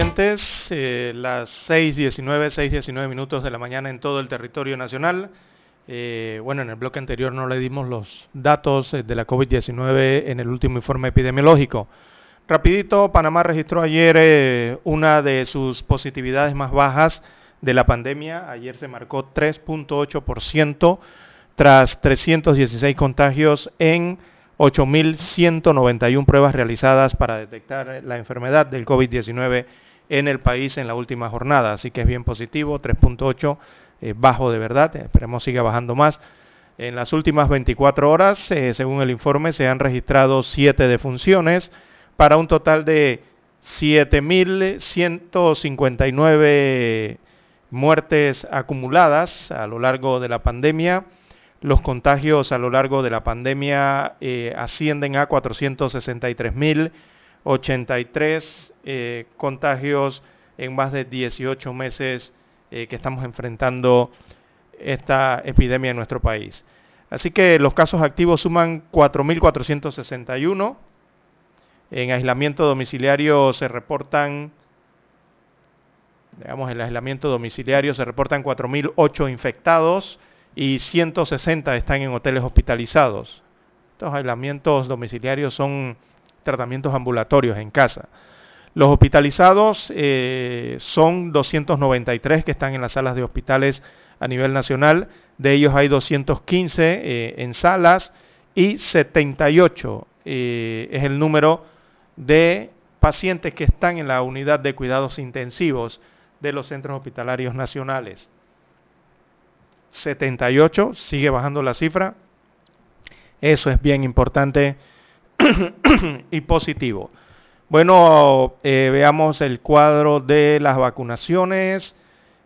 Oyentes, eh, las 6.19, 6.19 minutos de la mañana en todo el territorio nacional. Eh, bueno, en el bloque anterior no le dimos los datos eh, de la COVID-19 en el último informe epidemiológico. Rapidito, Panamá registró ayer una de sus positividades más bajas de la pandemia. Ayer se marcó 3.8% tras 316 contagios en 8.191 pruebas realizadas para detectar la enfermedad del COVID-19 en el país en la última jornada. Así que es bien positivo, 3.8, eh, bajo de verdad, esperemos siga bajando más. En las últimas 24 horas, eh, según el informe, se han registrado 7 defunciones para un total de 7.159 muertes acumuladas a lo largo de la pandemia los contagios a lo largo de la pandemia eh, ascienden a 463.083 eh, contagios en más de 18 meses eh, que estamos enfrentando esta epidemia en nuestro país. Así que los casos activos suman 4.461. En aislamiento domiciliario se reportan, digamos, en aislamiento domiciliario se reportan 4.008 infectados y 160 están en hoteles hospitalizados. Estos aislamientos domiciliarios son tratamientos ambulatorios en casa. Los hospitalizados eh, son 293 que están en las salas de hospitales a nivel nacional. De ellos hay 215 eh, en salas y 78 eh, es el número de pacientes que están en la unidad de cuidados intensivos de los centros hospitalarios nacionales. 78, sigue bajando la cifra. Eso es bien importante y positivo. Bueno, eh, veamos el cuadro de las vacunaciones.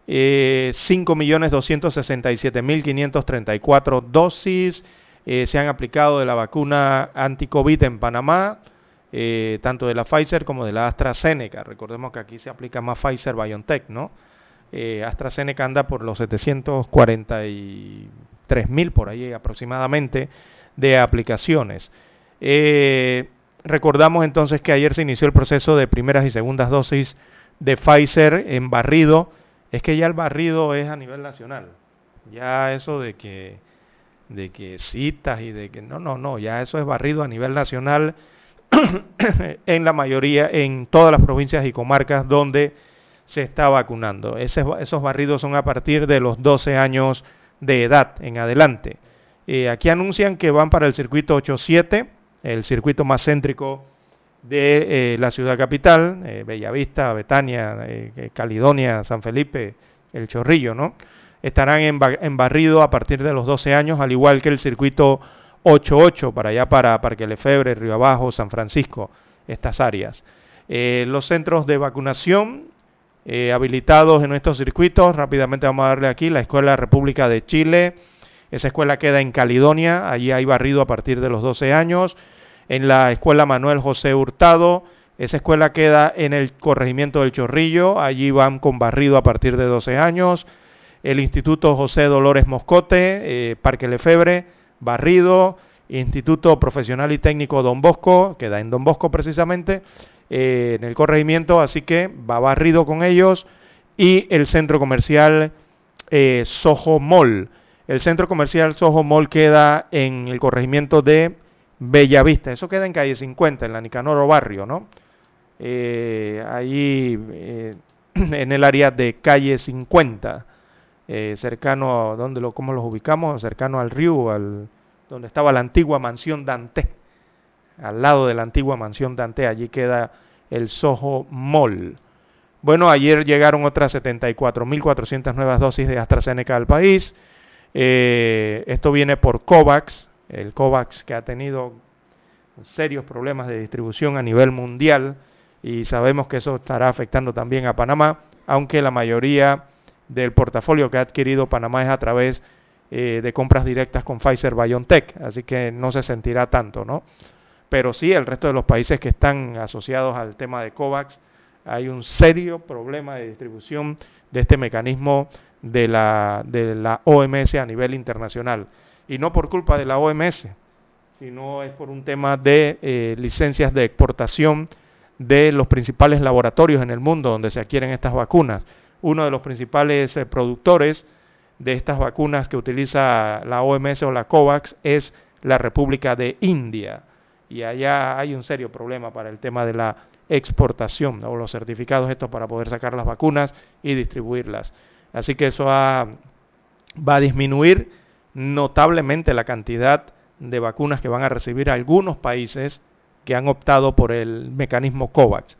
Eh, 5.267.534 dosis eh, se han aplicado de la vacuna anti-COVID en Panamá, eh, tanto de la Pfizer como de la AstraZeneca. Recordemos que aquí se aplica más Pfizer BioNTech, ¿no? AstraZeneca anda por los 743 mil por ahí aproximadamente de aplicaciones. Eh, recordamos entonces que ayer se inició el proceso de primeras y segundas dosis de Pfizer en barrido. Es que ya el barrido es a nivel nacional. Ya eso de que de que citas y de que no, no, no, ya eso es barrido a nivel nacional (coughs) en la mayoría, en todas las provincias y comarcas donde se está vacunando. esos barridos son a partir de los 12 años de edad en adelante. Eh, aquí anuncian que van para el circuito 87, el circuito más céntrico de eh, la ciudad capital, eh, Bellavista, Betania, Calidonia, San Felipe, El Chorrillo, ¿no? Estarán en, barrido a partir de los 12 años, al igual que el circuito 88 para allá para Parque Lefebre, Río Abajo, San Francisco, estas áreas. los centros de vacunación eh, habilitados en estos circuitos. Rápidamente vamos a darle aquí la Escuela República de Chile. Esa escuela queda en Caledonia, allí hay barrido a partir de los 12 años. En la Escuela Manuel José Hurtado, esa escuela queda en el corregimiento del Chorrillo, allí van con barrido a partir de 12 años. El Instituto José Dolores Moscote, eh, Parque Lefebre, barrido. Instituto Profesional y Técnico Don Bosco, queda en Don Bosco precisamente, eh, en el corregimiento, así que va barrido con ellos. Y el centro comercial eh, Soho Mall. El centro comercial Soho Mall queda en el corregimiento de Bellavista. Eso queda en calle 50, en la Nicanoro Barrio, ¿no? Eh, ahí (clears throat) en el área de calle 50, cercano a donde lo, ¿cómo los ubicamos? Cercano al río, al, donde estaba la antigua mansión Dante al lado de la antigua mansión Dante, allí queda el Soho Mall. Bueno, ayer llegaron otras 74.400 nuevas dosis de AstraZeneca al país. Eh, esto viene por COVAX, el COVAX que ha tenido serios problemas de distribución a nivel mundial y sabemos que eso estará afectando también a Panamá, aunque la mayoría del portafolio que ha adquirido Panamá es a través eh, de compras directas con Pfizer BioNTech, así que no se sentirá tanto, ¿no? pero sí el resto de los países que están asociados al tema de COVAX, hay un serio problema de distribución de este mecanismo de la, de la OMS a nivel internacional. Y no por culpa de la OMS, sino es por un tema de eh, licencias de exportación de los principales laboratorios en el mundo donde se adquieren estas vacunas. Uno de los principales eh, productores de estas vacunas que utiliza la OMS o la COVAX es la República de India y allá hay un serio problema para el tema de la exportación o los certificados estos para poder sacar las vacunas y distribuirlas. Así que eso va a disminuir notablemente la cantidad de vacunas que van a recibir algunos países que han optado por el mecanismo COVAX.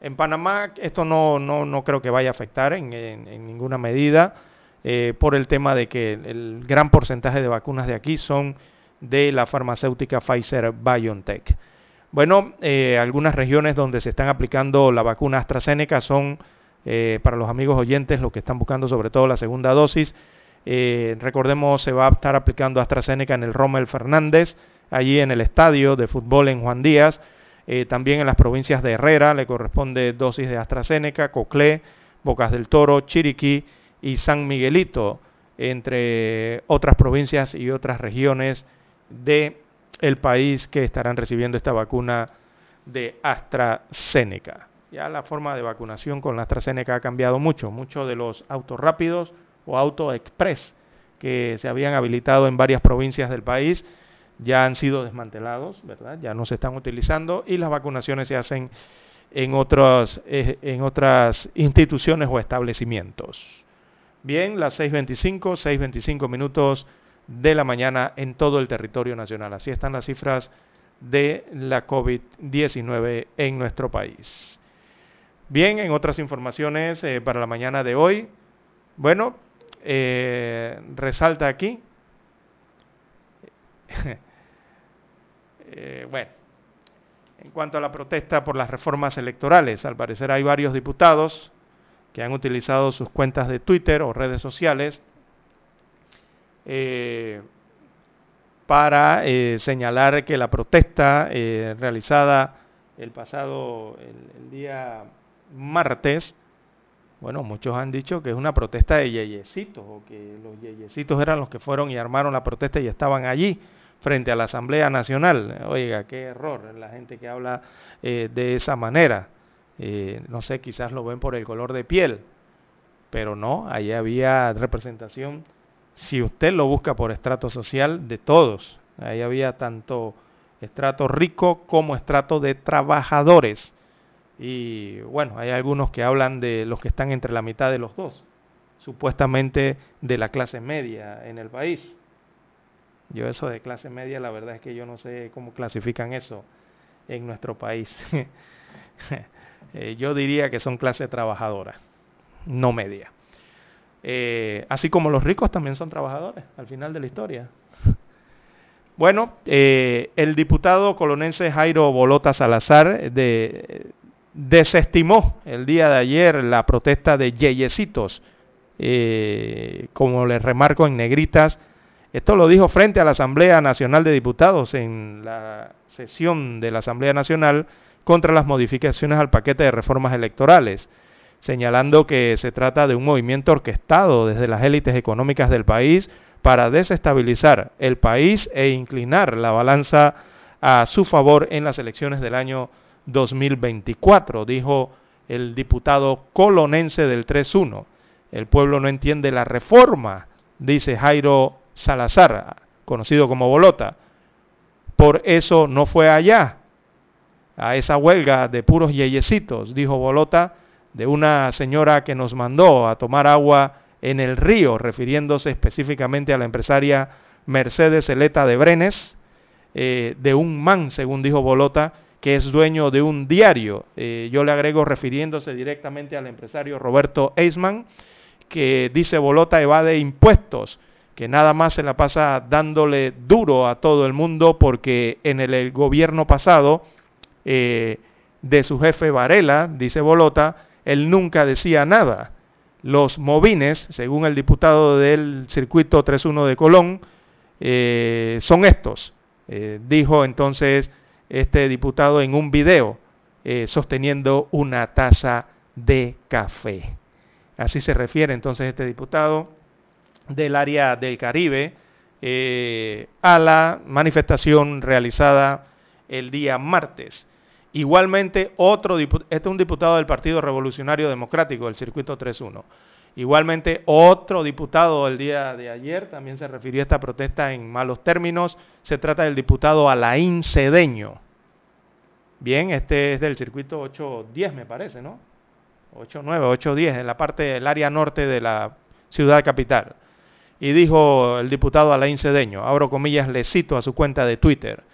En Panamá esto no, no, no creo que vaya a afectar en, ninguna medida eh, por el tema de que el gran porcentaje de vacunas de aquí son de la farmacéutica Pfizer BioNTech. Bueno, eh, algunas regiones donde se están aplicando la vacuna AstraZeneca son, eh, para los amigos oyentes, los que están buscando sobre todo la segunda dosis. Eh, recordemos, se va a estar aplicando AstraZeneca en el Rommel Fernández, allí en el estadio de fútbol en Juan Díaz. también en las provincias de Herrera le corresponde dosis de AstraZeneca, Coclé, Bocas del Toro, Chiriquí y San Miguelito, entre otras provincias y otras regiones de el país que estarán recibiendo esta vacuna de AstraZeneca. Ya la forma de vacunación con la AstraZeneca ha cambiado mucho. Muchos de los autos rápidos o auto express que se habían habilitado en varias provincias del país ya han sido desmantelados, ¿verdad? Ya no se están utilizando y las vacunaciones se hacen en, otros, eh, en otras instituciones o establecimientos. Bien, las 6.25, 6.25 minutos de la mañana en todo el territorio nacional. Así están las cifras de la COVID-19 en nuestro país. Bien, en otras informaciones eh, para la mañana de hoy, bueno, eh, resalta aquí, (laughs) eh, bueno, en cuanto a la protesta por las reformas electorales, al parecer hay varios diputados que han utilizado sus cuentas de Twitter o redes sociales eh, para señalar que la protesta realizada el pasado, el, día martes, bueno, muchos han dicho que es una protesta de yeyecitos, o que los yeyecitos eran los que fueron y armaron la protesta y estaban allí frente a la Asamblea Nacional. Oiga, qué error la gente que habla de esa manera. no sé, quizás lo ven por el color de piel, pero no, allí había representación si usted lo busca por estrato social, de todos. Ahí había tanto estrato rico como estrato de trabajadores. Y bueno, hay algunos que hablan de los que están entre la mitad de los dos, supuestamente de la clase media en el país. Yo eso de clase media, la verdad es que yo no sé cómo clasifican eso en nuestro país. (laughs) Eh, yo diría que son clase trabajadora, no media. Eh, así como los ricos también son trabajadores al final de la historia. (laughs) Bueno, eh, el diputado colonense Jairo Bolota Salazar desestimó el día de ayer la protesta de Yeyecitos, eh, como les remarco en negritas. Esto lo dijo frente a la Asamblea Nacional de Diputados en la sesión de la Asamblea Nacional contra las modificaciones al paquete de reformas electorales señalando que se trata de un movimiento orquestado desde las élites económicas del país para desestabilizar el país e inclinar la balanza a su favor en las elecciones del año 2024, dijo el diputado colonense del 3-1. El pueblo no entiende la reforma, dice Jairo Salazar, conocido como Bolota. Por eso no fue allá, a esa huelga de puros yeyecitos, dijo Bolota, de una señora que nos mandó a tomar agua en el río, refiriéndose específicamente a la empresaria Mercedes Eleta de Brenes, eh, de un man, según dijo Bolota, que es dueño de un diario. Eh, yo le agrego refiriéndose directamente al empresario Roberto Eisman, que dice Bolota evade impuestos, que nada más se la pasa dándole duro a todo el mundo porque en el, gobierno pasado eh, de su jefe Varela, dice Bolota, él nunca decía nada. Los movines, según el diputado del circuito 31 de Colón, eh, son estos. dijo entonces este diputado en un video eh, sosteniendo una taza de café. Así se refiere entonces este diputado del área del Caribe eh, a la manifestación realizada el día martes. Igualmente, otro este es un diputado del Partido Revolucionario Democrático del Circuito 31. Igualmente, otro diputado el día de ayer también se refirió a esta protesta en malos términos. Se trata del diputado Alain Cedeño. Bien, este es del circuito 810, me parece, ¿no? 89, 810, en la parte del área norte de la ciudad capital. Y dijo el diputado Alain Cedeño, abro comillas, le cito a su cuenta de Twitter.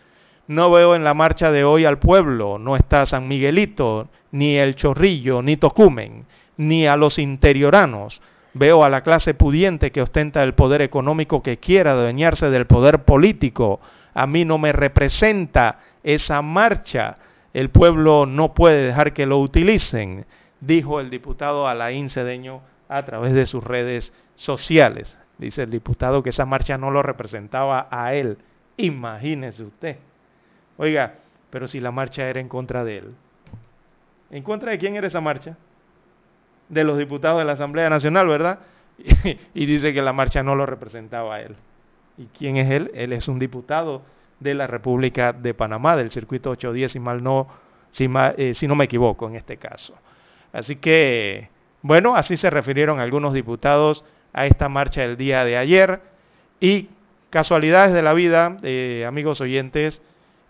No veo en la marcha de hoy al pueblo, no está San Miguelito, ni el Chorrillo, ni Tocumen ni a los interioranos. Veo a la clase pudiente que ostenta el poder económico que quiera adueñarse del poder político. A mí no me representa esa marcha. El pueblo no puede dejar que lo utilicen, dijo el diputado Alain Cedeño a través de sus redes sociales. Dice el diputado que esa marcha no lo representaba a él. Imagínese usted. Oiga, pero si la marcha era en contra de él. ¿En contra de quién era esa marcha? De los diputados de la Asamblea Nacional, ¿verdad? (laughs) y dice que la marcha no lo representaba a él. ¿Y quién es él? Él es un diputado de la República de Panamá, del circuito 810, si, mal no, si, eh, si no me equivoco en este caso. Así que, bueno, así se refirieron algunos diputados a esta marcha del día de ayer. Y casualidades de la vida, eh, amigos oyentes,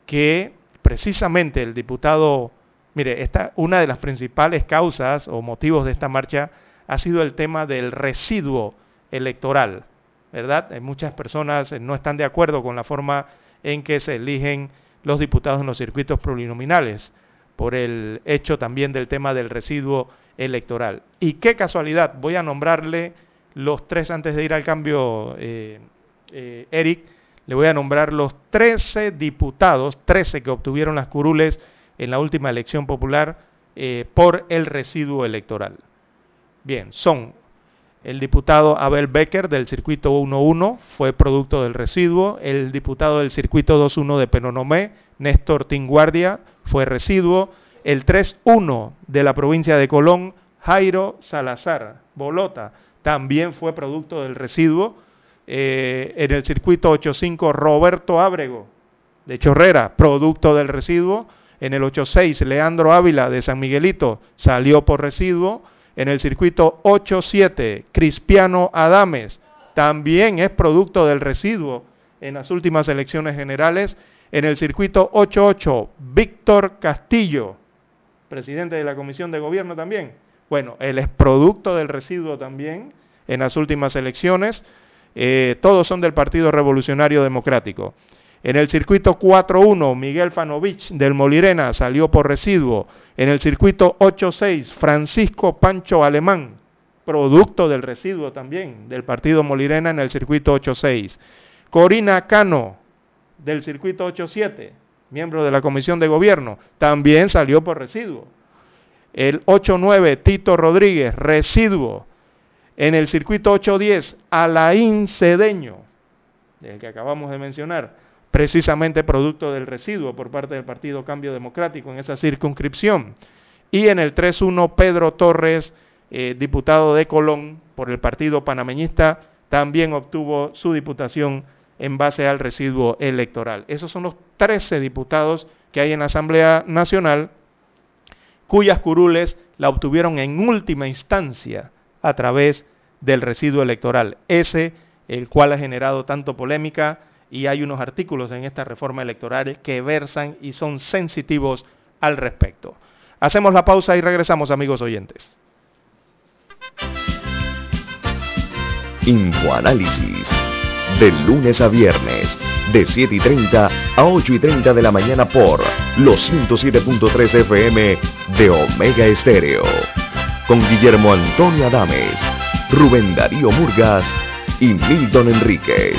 que precisamente el diputado Mire, esta, una de las principales causas o motivos de esta marcha ha sido el tema del residuo electoral, ¿verdad? muchas personas eh, no están de acuerdo con la forma en que se eligen los diputados en los circuitos plurinominales, por el hecho también del tema del residuo electoral. Y qué casualidad, voy a nombrarle los tres antes de ir al cambio, eh, eh, Eric, le voy a nombrar los 13 diputados, 13 que obtuvieron las curules en la última elección popular eh, por el residuo electoral. Bien, son el diputado Abel Becker del circuito 1-1 fue producto del residuo, el diputado del circuito 2-1 de Penonomé, Néstor Tinguardia, fue residuo, el 3-1 de la provincia de Colón, Jairo Salazar Bolota, también fue producto del residuo, eh, en el circuito 8-5 Roberto Ábrego de Chorrera, producto del residuo, en el 8.6, Leandro Ávila de San Miguelito salió por residuo. En el circuito 8.7, Cristiano Adames también es producto del residuo en las últimas elecciones generales. En el circuito 8.8, Víctor Castillo, presidente de la Comisión de Gobierno también. Bueno, él es producto del residuo también en las últimas elecciones. Eh, todos son del Partido Revolucionario Democrático. En el circuito 4-1, Miguel Fanovich del Molirena salió por residuo. En el circuito 8-6, Francisco Pancho Alemán, producto del residuo también del partido Molirena en el circuito 8-6. Corina Cano del circuito 8-7, miembro de la comisión de gobierno, también salió por residuo. El 8-9, Tito Rodríguez, residuo. En el circuito 8-10, Alain Cedeño, del que acabamos de mencionar, precisamente producto del residuo por parte del Partido Cambio Democrático en esa circunscripción. Y en el 3-1, Pedro Torres, eh, diputado de Colón por el Partido Panameñista, también obtuvo su diputación en base al residuo electoral. Esos son los 13 diputados que hay en la Asamblea Nacional cuyas curules la obtuvieron en última instancia a través del residuo electoral, ese el cual ha generado tanto polémica y hay unos artículos en esta reforma electoral que versan y son sensitivos al respecto. Hacemos la pausa y regresamos amigos oyentes. Infoanálisis. De lunes a viernes, de 7 y 30 a 8 y 30 de la mañana por los 107.3 FM de Omega Estéreo. Con Guillermo Antonio Adames, Rubén Darío Murgas y Milton Enríquez.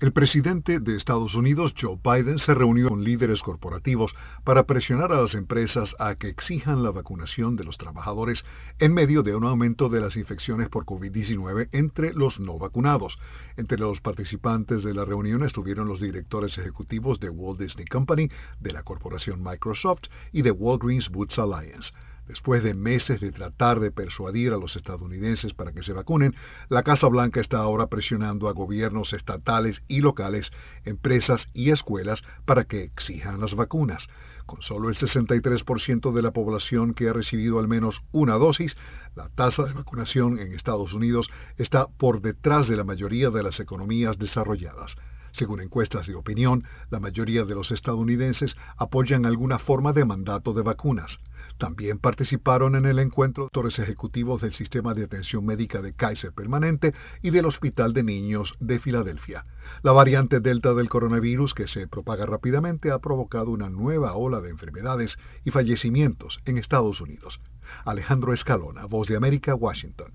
El presidente de Estados Unidos, Joe Biden, se reunió con líderes corporativos para presionar a las empresas a que exijan la vacunación de los trabajadores en medio de un aumento de las infecciones por COVID-19 entre los no vacunados. Entre los participantes de la reunión estuvieron los directores ejecutivos de Walt Disney Company, de la corporación Microsoft y de Walgreens Boots Alliance. Después de meses de tratar de persuadir a los estadounidenses para que se vacunen, la Casa Blanca está ahora presionando a gobiernos estatales y locales, empresas y escuelas para que exijan las vacunas. Con solo el 63% de la población que ha recibido al menos una dosis, la tasa de vacunación en Estados Unidos está por detrás de la mayoría de las economías desarrolladas. Según encuestas de opinión, la mayoría de los estadounidenses apoyan alguna forma de mandato de vacunas. También participaron en el encuentro doctores ejecutivos del Sistema de Atención Médica de Kaiser Permanente y del Hospital de Niños de Filadelfia. La variante Delta del coronavirus, que se propaga rápidamente, ha provocado una nueva ola de enfermedades y fallecimientos en Estados Unidos. Alejandro Escalona, Voz de América, Washington.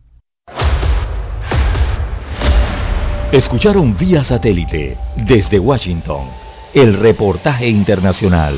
Escucharon vía satélite desde Washington el reportaje internacional.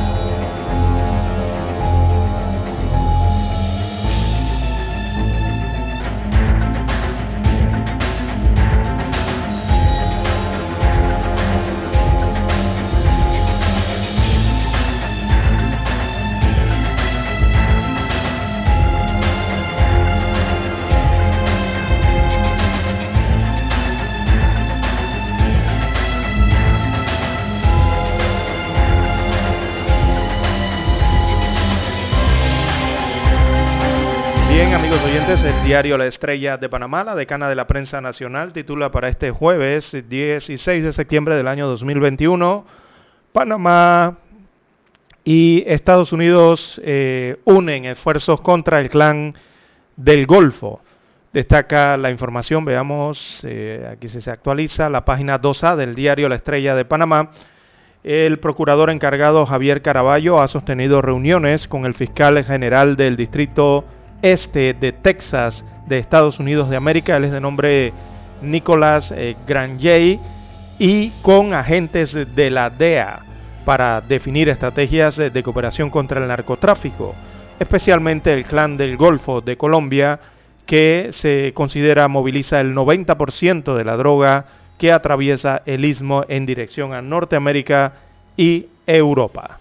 Diario La Estrella de Panamá, la decana de la prensa nacional, titula para este jueves 16 de septiembre del año 2021, Panamá y Estados Unidos eh, unen esfuerzos contra el clan del Golfo. Destaca la información, veamos, eh, aquí se actualiza la página 2A del diario La Estrella de Panamá. El procurador encargado Javier Caraballo ha sostenido reuniones con el fiscal general del distrito este de Texas de Estados Unidos de América. Él es de nombre Nicolás eh, y con agentes de la DEA para definir estrategias de cooperación contra el narcotráfico, especialmente el clan del Golfo de Colombia, que se considera moviliza el 90% de la droga que atraviesa el istmo en dirección a Norteamérica y Europa.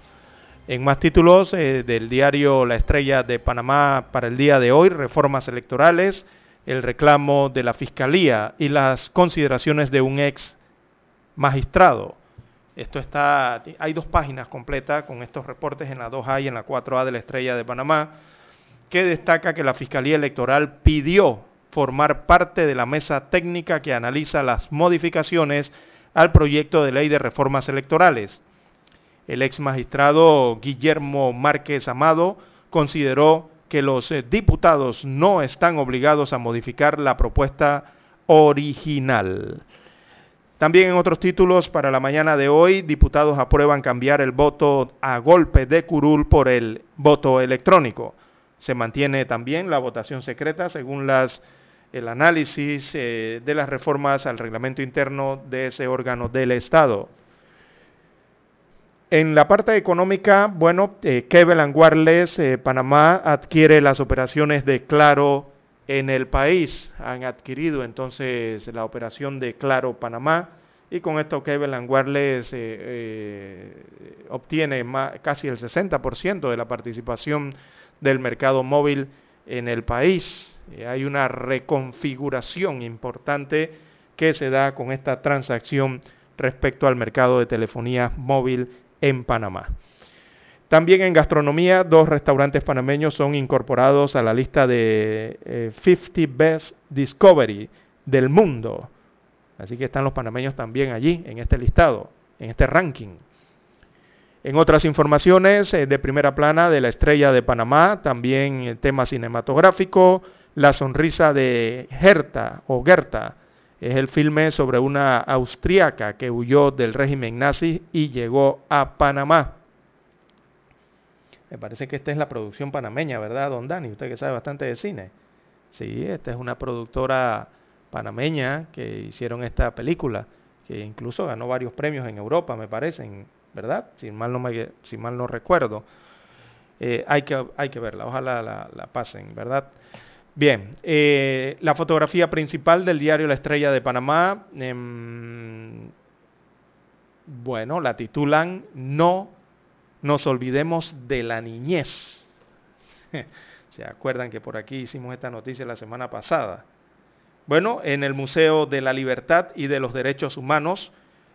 En más títulos eh, del diario La Estrella de Panamá para el día de hoy, reformas electorales, el reclamo de la Fiscalía y las consideraciones de un ex magistrado. Esto está, hay dos páginas completas con estos reportes en la 2A y en la 4A de la Estrella de Panamá, que destaca que la Fiscalía Electoral pidió formar parte de la mesa técnica que analiza las modificaciones al proyecto de ley de reformas electorales. El ex magistrado Guillermo Márquez Amado consideró que los eh, diputados no están obligados a modificar la propuesta original. También en otros títulos para la mañana de hoy, diputados aprueban cambiar el voto a golpe de curul por el voto electrónico. Se mantiene también la votación secreta según el análisis eh, de las reformas al reglamento interno de ese órgano del Estado. En la parte económica, bueno, eh, Kevin Wireless, eh, Panamá adquiere las operaciones de Claro en el país. Han adquirido entonces la operación de Claro Panamá y con esto Kevin eh, eh, obtiene casi el 60% de la participación del mercado móvil en el país. Eh, hay una reconfiguración importante que se da con esta transacción respecto al mercado de telefonía móvil en Panamá. También en gastronomía, dos restaurantes panameños son incorporados a la lista de 50 eh, Best Discovery del mundo. Así que están los panameños también allí, en este listado, en este ranking. En otras informaciones eh, de primera plana de la estrella de Panamá, también el tema cinematográfico, La sonrisa de Gerta o Gerta. Es el filme sobre una austriaca que huyó del régimen nazi y llegó a Panamá. Me parece que esta es la producción panameña, ¿verdad, don Dani? Usted que sabe bastante de cine. Sí, esta es una productora panameña que hicieron esta película, que incluso ganó varios premios en Europa, me parece, ¿verdad? Si mal no, me, si mal no recuerdo. Eh, hay, que, hay que verla, ojalá la, pasen, ¿verdad? Bien, eh, la fotografía principal del diario La Estrella de Panamá, em, bueno, la titulan No nos olvidemos de la niñez. (laughs) ¿Se acuerdan que por aquí hicimos esta noticia la semana pasada? Bueno, en el Museo de la Libertad y de los Derechos Humanos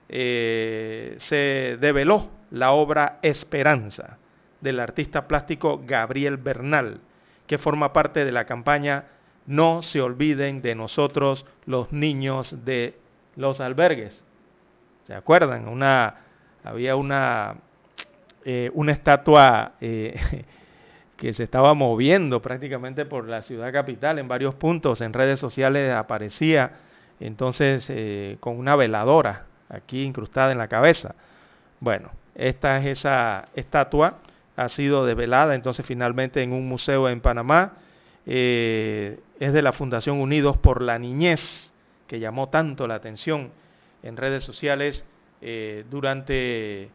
eh, se develó la obra Esperanza del artista plástico Gabriel Bernal, que forma parte de la campaña No se olviden de nosotros los niños de los albergues. ¿Se acuerdan? Una, había una eh, una estatua eh, (laughs) que se estaba moviendo prácticamente por la ciudad capital en varios puntos, en redes sociales aparecía entonces eh, con una veladora aquí incrustada en la cabeza. Bueno, esta es esa estatua, ha sido develada entonces finalmente en un museo en Panamá, es de la Fundación Unidos por la Niñez, que llamó tanto la atención en redes sociales durante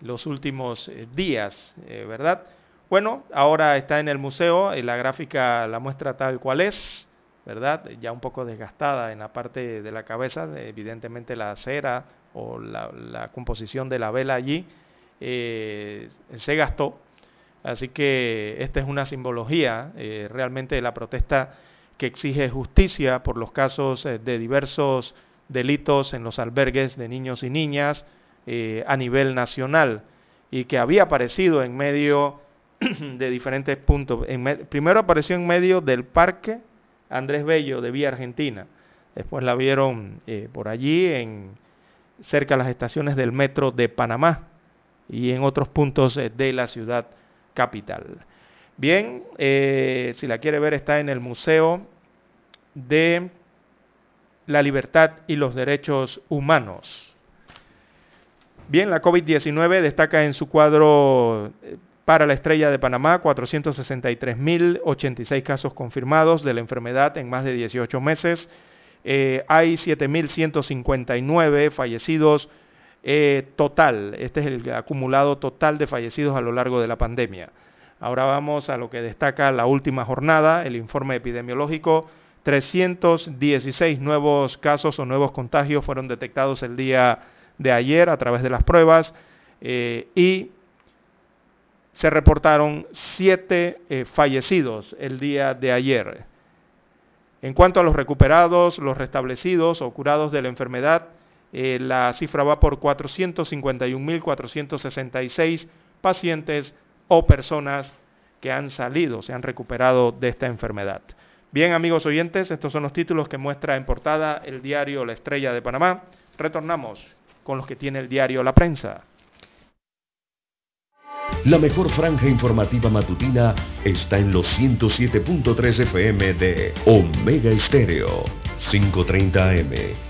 los últimos eh, días, eh, ¿verdad? Bueno, ahora está en el museo, la gráfica la muestra tal cual es, ¿verdad? Ya un poco desgastada en la parte de la cabeza, evidentemente la cera o la, composición de la vela allí eh, se gastó. Así que esta es una simbología realmente de la protesta que exige justicia por los casos de diversos delitos en los albergues de niños y niñas, eh, a nivel nacional y que había aparecido en medio (clears throat) de diferentes puntos. primero apareció en medio del parque Andrés Bello de Vía Argentina. Después la vieron eh, por allí, en, cerca de las estaciones del metro de Panamá y en otros puntos eh, de la ciudad capital. Bien, si la quiere ver está en el Museo de la Libertad y los Derechos Humanos. Bien, la COVID-19 destaca en su cuadro eh, para la estrella de Panamá 463.086 casos confirmados de la enfermedad en más de 18 meses. Eh, hay 7.159 fallecidos eh, total. Este es el acumulado total de fallecidos a lo largo de la pandemia. Ahora vamos a lo que destaca la última jornada, el informe epidemiológico. 316 nuevos casos o nuevos contagios fueron detectados el día de ayer a través de las pruebas eh, y se reportaron siete eh, fallecidos el día de ayer. En cuanto a los recuperados, los restablecidos o curados de la enfermedad, eh, la cifra va por 451.466 pacientes o personas que han salido, se han recuperado de esta enfermedad. Bien, amigos oyentes, estos son los títulos que muestra en portada el diario La Estrella de Panamá. Retornamos con los que tiene el diario La Prensa. La mejor franja informativa matutina está en los 107.3 FM de Omega Estéreo, 530 AM.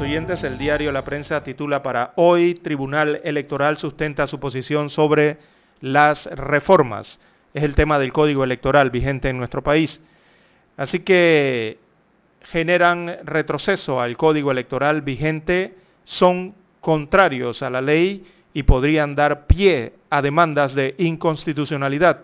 El diario La Prensa titula para hoy, Tribunal Electoral sustenta su posición sobre las reformas. Es el tema del código electoral vigente en nuestro país. Así que generan retroceso al código electoral vigente son contrarios a la ley y podrían dar pie a demandas de inconstitucionalidad.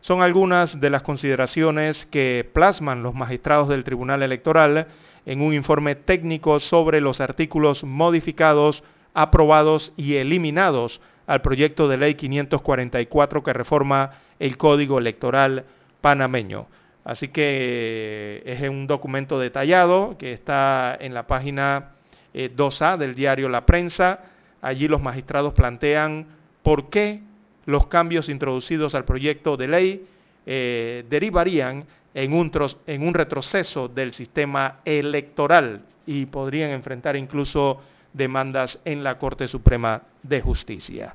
Son algunas de las consideraciones que plasman los magistrados del Tribunal Electoral en un informe técnico sobre los artículos modificados, aprobados y eliminados al proyecto de ley 544 que reforma el Código Electoral panameño. Así que es un documento detallado que está en la página 2A eh, del diario La Prensa. Allí los magistrados plantean por qué los cambios introducidos al proyecto de ley eh, derivarían en un, en un retroceso del sistema electoral y podrían enfrentar incluso demandas en la Corte Suprema de Justicia.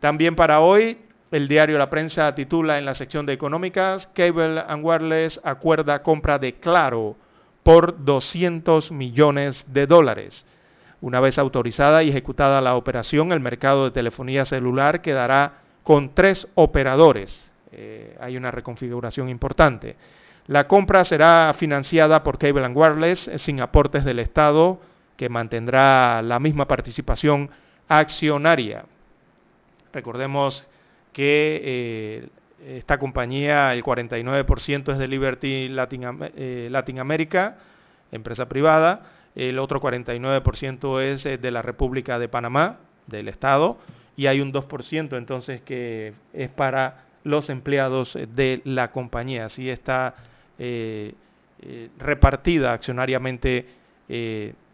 También para hoy el diario La Prensa titula en la sección de económicas, Cable and Wireless acuerda compra de Claro por 200 millones de dólares. Una vez autorizada y ejecutada la operación, el mercado de telefonía celular quedará con tres operadores. Eh, hay una reconfiguración importante. La compra será financiada por Cable and Wireless eh, sin aportes del Estado, que mantendrá la misma participación accionaria. Recordemos que eh, esta compañía, el 49% es de Liberty Latin, eh, empresa privada, el otro 49% es de la República de Panamá, del Estado, y hay un 2% entonces que es para los empleados de la compañía. Así está repartida accionariamente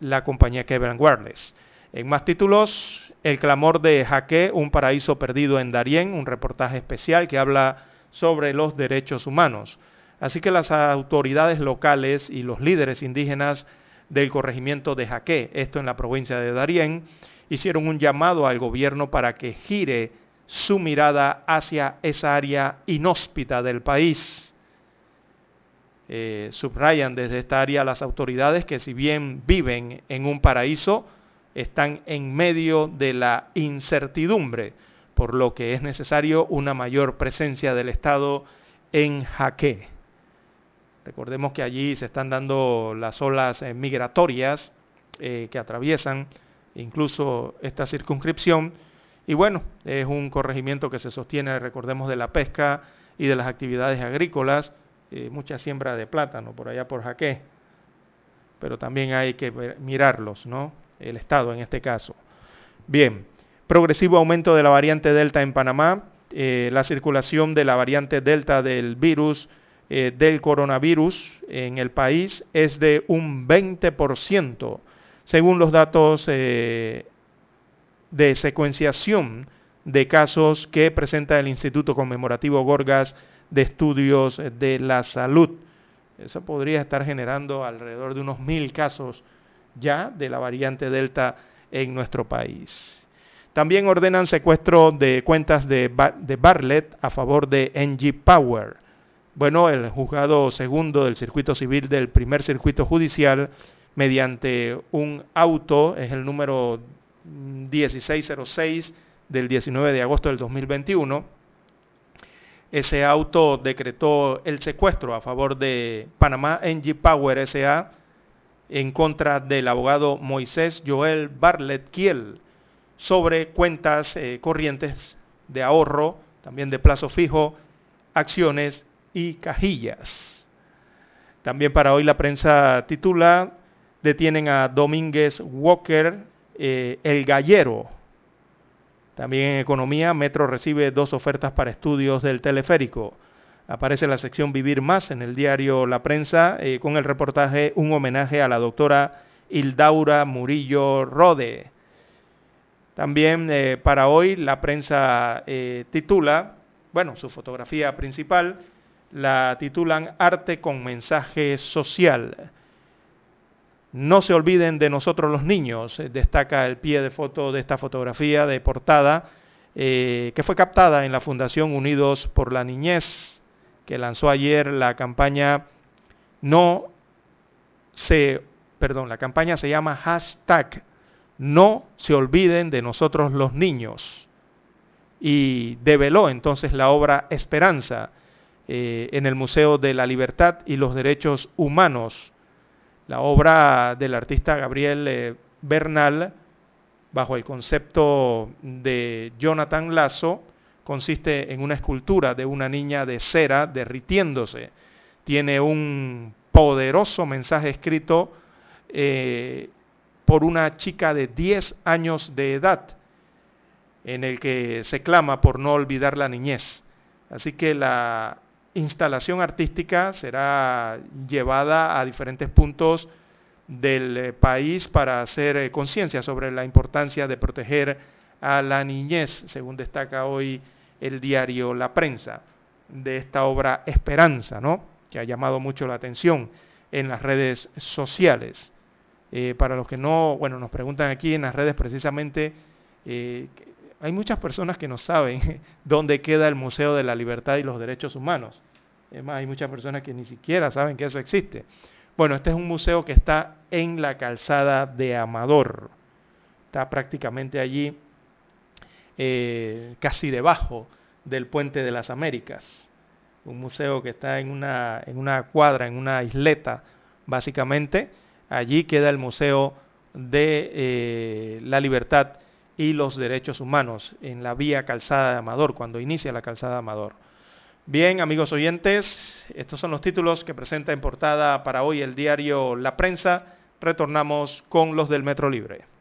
la compañía Kevin Wireless. En más títulos, el clamor de Jaque, un paraíso perdido en Darién, un reportaje especial que habla sobre los derechos humanos. Así que las autoridades locales y los líderes indígenas del corregimiento de Jaque, esto en la provincia de Darién, hicieron un llamado al gobierno para que gire su mirada hacia esa área inhóspita del país. Eh, subrayan desde esta área las autoridades que si bien viven en un paraíso, están en medio de la incertidumbre, por lo que es necesario una mayor presencia del Estado en Jaque. Recordemos que allí se están dando las olas eh, migratorias eh, que atraviesan incluso esta circunscripción. Y bueno, es un corregimiento que se sostiene, recordemos, de la pesca y de las actividades agrícolas, eh, mucha siembra de plátano por allá por Jaque, pero también hay que mirarlos, ¿no? el Estado en este caso. Bien, progresivo aumento de la variante Delta en Panamá, eh, la circulación de la variante Delta del virus eh, del coronavirus en el país es de un 20%, según los datos de secuenciación de casos que presenta el Instituto Conmemorativo Gorgas de Estudios de la Salud. Eso podría estar generando alrededor de unos mil casos ya de la variante Delta en nuestro país. También ordenan secuestro de cuentas de, Bartlett a favor de NG Power. Bueno, el juzgado segundo del circuito civil del primer circuito judicial, mediante un auto, es el número 1606 del 19 de agosto del 2021, ese auto decretó el secuestro a favor de Panamá NG Power SA en contra del abogado Moisés Joel Bartlett Kiel sobre cuentas eh, corrientes de ahorro, también de plazo fijo, acciones y Cajillas. También para hoy la prensa titula, detienen a Domínguez Walker, eh, el gallero. También en economía, Metro recibe dos ofertas para estudios del teleférico. Aparece la sección Vivir Más en el diario La Prensa eh, con el reportaje Un homenaje a la doctora Hildaura Murillo Rode. También eh, para hoy la prensa titula, bueno, su fotografía principal la titulan Arte con mensaje social. No se olviden de nosotros los niños, destaca el pie de foto de esta fotografía de portada que fue captada en la Fundación Unidos por la Niñez que lanzó ayer la campaña no se, perdón, la campaña se llama hashtag no se olviden de nosotros los niños. Y develó entonces la obra Esperanza eh, en el Museo de la Libertad y los Derechos Humanos. La obra del artista Gabriel eh, Bernal, bajo el concepto de Jonathan Lazo, consiste en una escultura de una niña de cera derritiéndose. Tiene un poderoso mensaje escrito eh, por una chica de 10 años de edad, en el que se clama por no olvidar la niñez. Así que la instalación artística será llevada a diferentes puntos del eh, país para hacer eh, conciencia sobre la importancia de proteger a la niñez, según destaca hoy el diario La Prensa, de esta obra Esperanza, ¿no? que ha llamado mucho la atención en las redes sociales. Eh, para los que no, bueno, nos preguntan aquí en las redes precisamente, hay muchas personas que no saben (laughs) dónde queda el Museo de la Libertad y los Derechos Humanos. Además, hay muchas personas que ni siquiera saben que eso existe. Bueno, este es un museo que está en la calzada de Amador. Está prácticamente allí eh, casi debajo del Puente de las Américas. Un museo que está en una, en una cuadra, en una isleta, básicamente. Allí queda el Museo de eh, la Libertad y los Derechos Humanos, en la vía Calzada de Amador, cuando inicia la Calzada de Amador. Bien, amigos oyentes, estos son los títulos que presenta en portada para hoy el diario La Prensa. Retornamos con los del Metro Libre.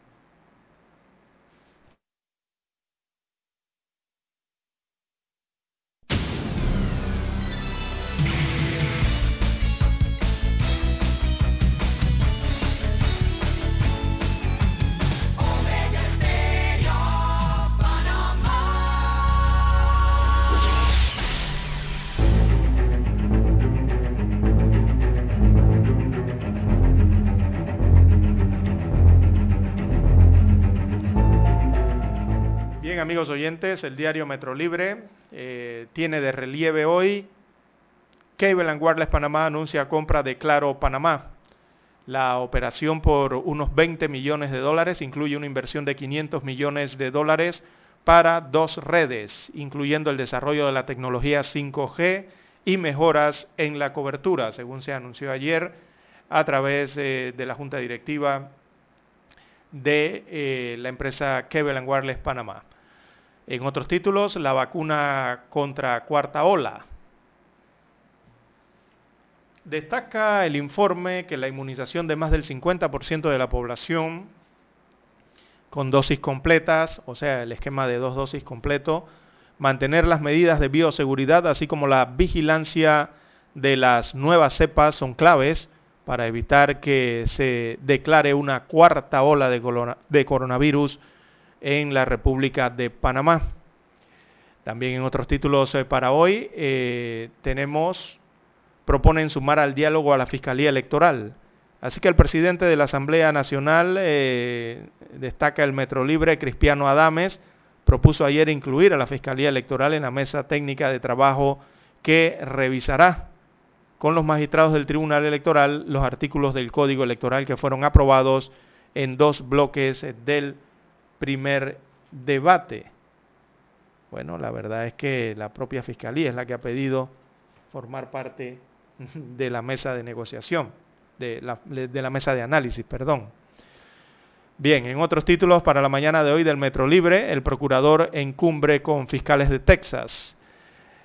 Amigos oyentes, el diario Metro Libre eh, tiene de relieve hoy Cable Wireless Panamá anuncia compra de Claro Panamá. La operación por unos 20 millones de dólares incluye una inversión de 500 millones de dólares para dos redes, incluyendo el desarrollo de la tecnología 5G y mejoras en la cobertura, según se anunció ayer a través eh, de la Junta Directiva de eh, la empresa Cable Wireless Panamá. En otros títulos, la vacuna contra cuarta ola. Destaca el informe que la inmunización de más del 50% de la población con dosis completas, o sea, el esquema de dos dosis completo, mantener las medidas de bioseguridad, así como la vigilancia de las nuevas cepas son claves para evitar que se declare una cuarta ola de, coronavirus en la República de Panamá. También en otros títulos eh, para hoy eh, tenemos, proponen sumar al diálogo a la Fiscalía Electoral. Así que el presidente de la Asamblea Nacional, eh, destaca el Metro Libre, Cristiano Adames, propuso ayer incluir a la Fiscalía Electoral en la mesa técnica de trabajo que revisará con los magistrados del Tribunal Electoral los artículos del Código Electoral que fueron aprobados en dos bloques del primer debate. Bueno, la verdad es que la propia Fiscalía es la que ha pedido formar parte (laughs) de la mesa de negociación, de la, mesa de análisis, perdón. Bien, en otros títulos para la mañana de hoy del Metro Libre, el procurador en cumbre con fiscales de Texas.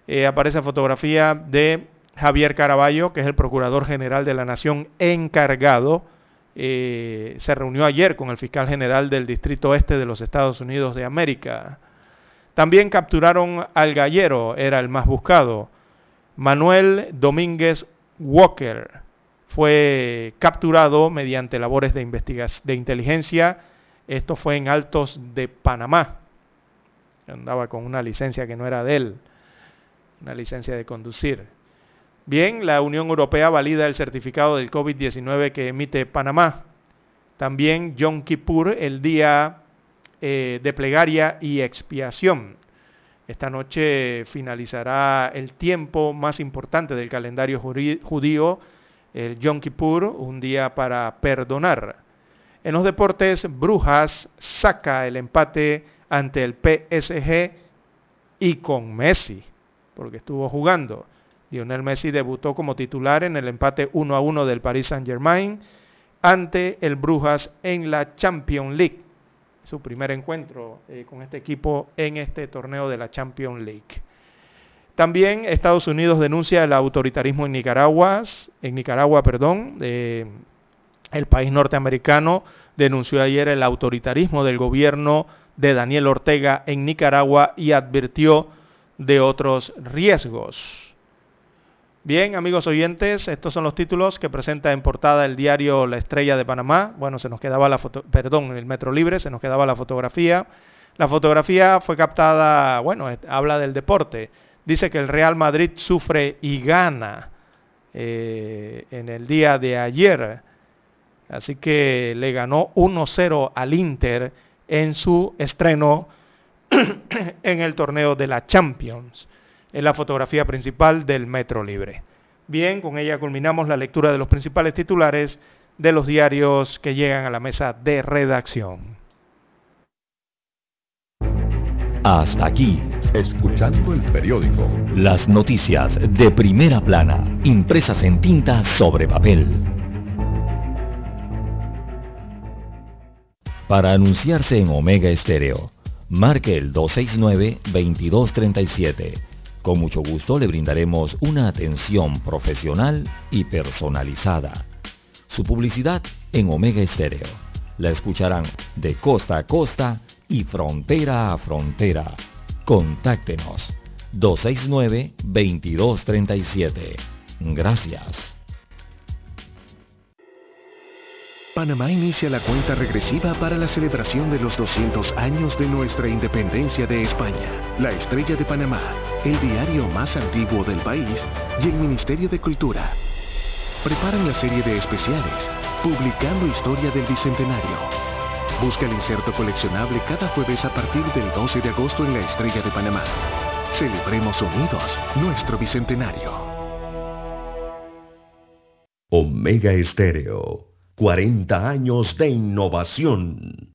Eh, aparece fotografía de Javier Caraballo, que es el Procurador General de la Nación encargado, eh, se reunió ayer con el fiscal general del Distrito Este de los Estados Unidos de América. También capturaron al gallero, era el más buscado. Manuel Domínguez Walker fue capturado mediante labores de, investigación, de inteligencia. Esto fue en Altos de Panamá. Andaba con una licencia que no era de él, una licencia de conducir. Bien, la Unión Europea valida el certificado del COVID-19 que emite Panamá. También Yom Kippur, el día eh, de plegaria y expiación. Esta noche finalizará el tiempo más importante del calendario judío, el Yom Kippur, un día para perdonar. En los deportes, Brujas saca el empate ante el PSG y con Messi, porque estuvo jugando. Lionel Messi debutó como titular en el empate 1 a 1 del Paris Saint-Germain ante el Brujas en la Champions League su primer encuentro eh, con este equipo en este torneo de la Champions League. También Estados Unidos denuncia el autoritarismo en Nicaragua, en Nicaragua, perdón, el país norteamericano denunció ayer el autoritarismo del gobierno de Daniel Ortega en Nicaragua y advirtió de otros riesgos. Bien, amigos oyentes, estos son los títulos que presenta en portada el diario La Estrella de Panamá. Bueno, se nos quedaba la foto, perdón, el Metro Libre, se nos quedaba la fotografía. La fotografía fue captada, bueno, habla del deporte. Dice que el Real Madrid sufre y gana eh, en el día de ayer. Así que le ganó 1-0 al Inter en su estreno (clears throat) en el torneo de la Champions es la fotografía principal del Metro Libre. Bien, con ella culminamos la lectura de los principales titulares de los diarios que llegan a la mesa de redacción. Hasta aquí, escuchando el periódico. Las noticias de primera plana, impresas en tinta sobre papel. Para anunciarse en Omega Estéreo, marque el 269-2237 con mucho gusto le brindaremos una atención profesional y personalizada. Su publicidad en Omega Estéreo. La escucharán de costa a costa y frontera a frontera. Contáctenos 269-2237. Gracias. Panamá inicia la cuenta regresiva para la celebración de los 200 años de nuestra independencia de España. La Estrella de Panamá el diario más antiguo del país y el Ministerio de Cultura preparan la serie de especiales, publicando historia del Bicentenario. Busca el inserto coleccionable cada jueves a partir del 12 de agosto en la Estrella de Panamá. Celebremos unidos nuestro Bicentenario. Omega Estéreo, 40 años de innovación.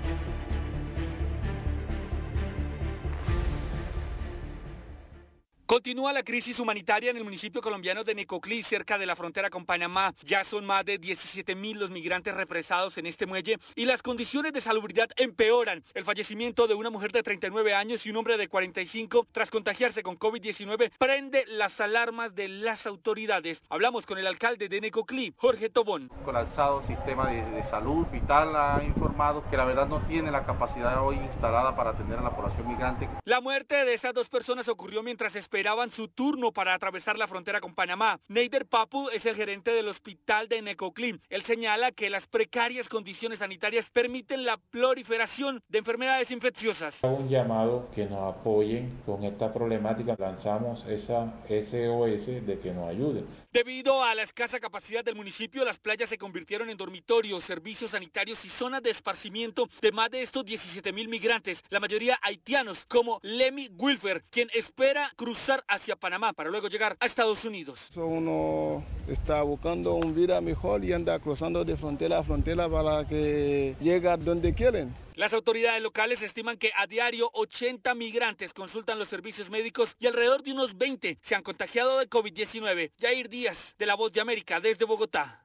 Continúa la crisis humanitaria en el municipio colombiano de Necoclí, cerca de la frontera con Panamá. Ya son más de 17 mil los migrantes represados en este muelle y las condiciones de salubridad empeoran. El fallecimiento de una mujer de 39 años y un hombre de 45 tras contagiarse con COVID-19 prende las alarmas de las autoridades. Hablamos con el alcalde de Necoclí, Jorge Tobón. Colapsado sistema de, de salud vital ha informado que la verdad no tiene la capacidad hoy instalada para atender a la población migrante. La muerte de esas dos personas ocurrió mientras esperaban esperaban su turno para atravesar la frontera con Panamá. Neider Papu es el gerente del hospital de Necoclin. Él señala que las precarias condiciones sanitarias permiten la proliferación de enfermedades infecciosas. Un llamado que nos apoyen con esta problemática. Lanzamos esa SOS de que nos ayuden. Debido a la escasa capacidad del municipio, las playas se convirtieron en dormitorios, servicios sanitarios y zonas de esparcimiento de más de estos 17 mil migrantes, la mayoría haitianos, como Lemmy Wilfer, quien espera cruzar cruzar hacia Panamá para luego llegar a Estados Unidos. Uno está buscando un vida mejor y anda cruzando de frontera a frontera para que llegue donde quieren. Las autoridades locales estiman que a diario 80 migrantes consultan los servicios médicos y alrededor de unos 20 se han contagiado de COVID-19. Jair Díaz, de La Voz de América, desde Bogotá.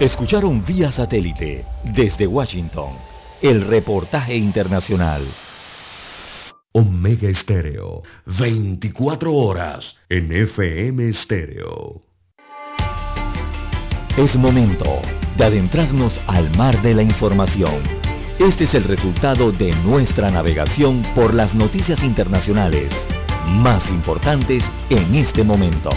Escucharon vía satélite desde Washington el reportaje internacional. Omega Estéreo, 24 horas en FM Estéreo. Es momento de adentrarnos al mar de la información. Este es el resultado de nuestra navegación por las noticias internacionales más importantes en este momento.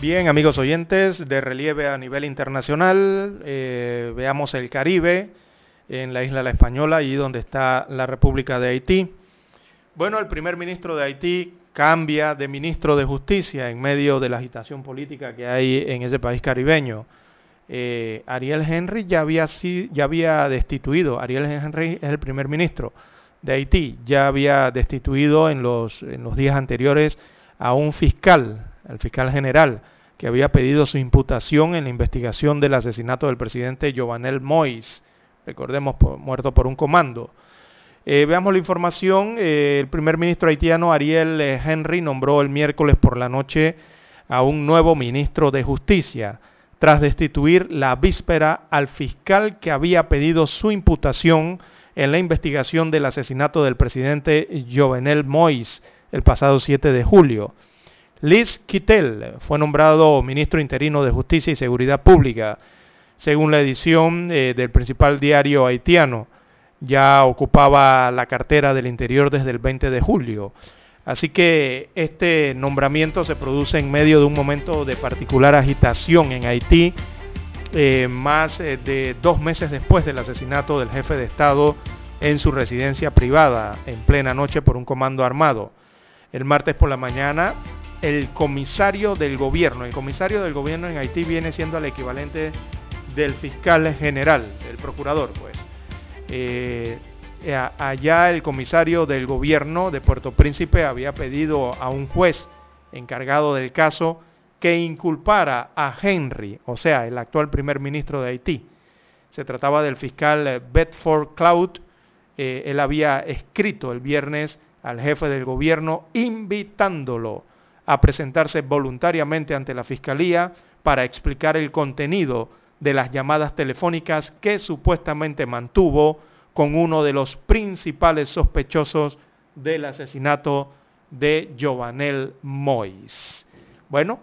Bien, amigos oyentes, de relieve a nivel internacional, eh, veamos el Caribe, en la isla La Española, allí donde está la República de Haití. Bueno, el primer ministro de Haití cambia de ministro de Justicia en medio de la agitación política que hay en ese país caribeño. Eh, Ariel Henry ya había, ya destituido, Ariel Henry es el primer ministro de Haití, ya había destituido en los, en los días anteriores a un fiscal, al fiscal general, que había pedido su imputación en la investigación del asesinato del presidente Jovenel Moïse, recordemos, muerto por un comando. Eh, veamos la información. Eh, el primer ministro haitiano Ariel eh, Henry nombró el miércoles por la noche a un nuevo ministro de Justicia, tras destituir la víspera al fiscal que había pedido su imputación en la investigación del asesinato del presidente Jovenel Moïse el pasado 7 de julio. Liz Kittel fue nombrado ministro interino de Justicia y Seguridad Pública, según la edición del principal diario haitiano ya ocupaba la cartera del Interior desde el 20 de julio. Así que este nombramiento se produce en medio de un momento de particular agitación en Haití, eh, más eh, de dos meses después del asesinato del jefe de Estado en su residencia privada en plena noche por un comando armado. El martes por la mañana, el comisario del gobierno, el comisario del gobierno en Haití viene siendo el equivalente del fiscal general, el procurador, pues eh, allá el comisario del gobierno de Puerto Príncipe había pedido a un juez encargado del caso que inculpara a Henry, o sea, el actual primer ministro de Haití. Se trataba del fiscal Bedford Cloud. Eh, él había escrito el viernes al jefe del gobierno invitándolo a presentarse voluntariamente ante la fiscalía para explicar el contenido de las llamadas telefónicas que supuestamente mantuvo con uno de los principales sospechosos del asesinato de Jovenel Moïse. Bueno,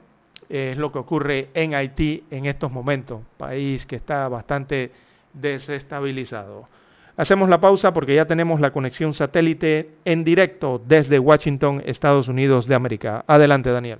es lo que ocurre en Haití en estos momentos, país que está bastante desestabilizado. Hacemos la pausa porque ya tenemos la conexión satélite en directo desde Washington, Estados Unidos de América. Adelante, Daniel.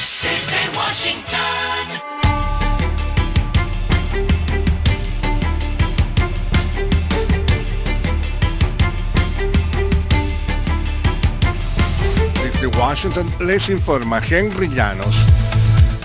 desde Washington. Desde Washington les informa Henry Llanos.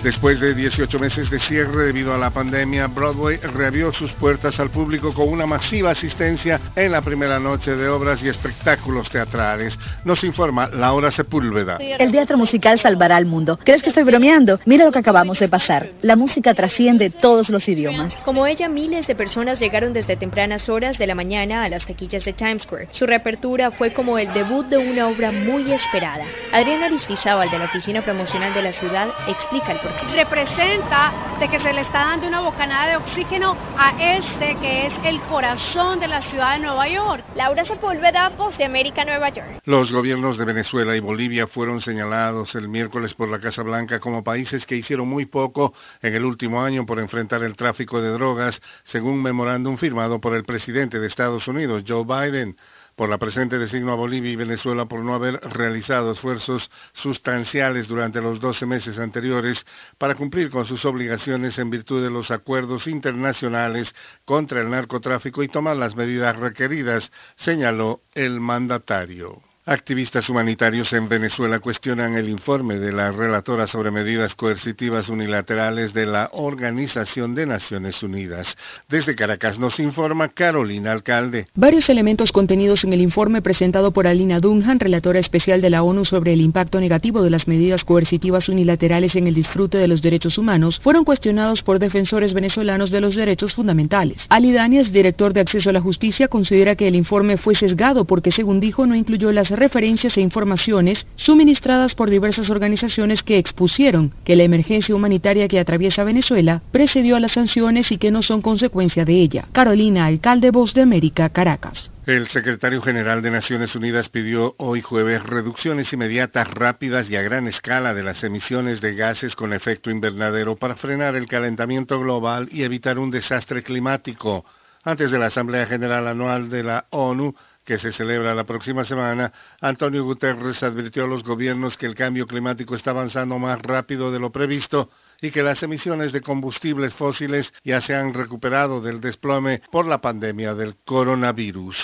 Después de 18 meses de cierre debido a la pandemia, Broadway reabrió sus puertas al público con una masiva asistencia en la primera noche de obras y espectáculos teatrales. Nos informa Laura Sepúlveda. El teatro musical salvará al mundo. ¿Crees que estoy bromeando? Mira lo que acabamos de pasar. La música trasciende todos los idiomas. Como ella, miles de personas llegaron desde tempranas horas de la mañana a las taquillas de Times Square. Su reapertura fue como el debut de una obra muy esperada. Adriana Aristizábal de la Oficina Promocional de la Ciudad explica el porqué representa de que se le está dando una bocanada de oxígeno a este que es el corazón de la ciudad de Nueva York. Laura Sepúlveda, Voz de América, Nueva York. Los gobiernos de Venezuela y Bolivia fueron señalados el miércoles por la Casa Blanca como países que hicieron muy poco en el último año por enfrentar el tráfico de drogas, según un memorándum firmado por el presidente de Estados Unidos, Joe Biden por la presente designo a Bolivia y Venezuela por no haber realizado esfuerzos sustanciales durante los 12 meses anteriores para cumplir con sus obligaciones en virtud de los acuerdos internacionales contra el narcotráfico y tomar las medidas requeridas, señaló el mandatario. Activistas humanitarios en Venezuela cuestionan el informe de la relatora sobre medidas coercitivas unilaterales de la Organización de Naciones Unidas. Desde Caracas nos informa Carolina Alcalde. Varios elementos contenidos en el informe presentado por Alina Dunham, relatora especial de la ONU sobre el impacto negativo de las medidas coercitivas unilaterales en el disfrute de los derechos humanos, fueron cuestionados por defensores venezolanos de los derechos fundamentales. Ali Daniels, director de Acceso a la Justicia, considera que el informe fue sesgado porque, según dijo, no incluyó las referencias e informaciones suministradas por diversas organizaciones que expusieron que la emergencia humanitaria que atraviesa Venezuela precedió a las sanciones y que no son consecuencia de ella. Carolina, alcalde Voz de América, Caracas. El secretario general de Naciones Unidas pidió hoy jueves reducciones inmediatas, rápidas y a gran escala de las emisiones de gases con efecto invernadero para frenar el calentamiento global y evitar un desastre climático. Antes de la Asamblea General Anual de la ONU, que se celebra la próxima semana, Antonio Guterres advirtió a los gobiernos que el cambio climático está avanzando más rápido de lo previsto y que las emisiones de combustibles fósiles ya se han recuperado del desplome por la pandemia del coronavirus.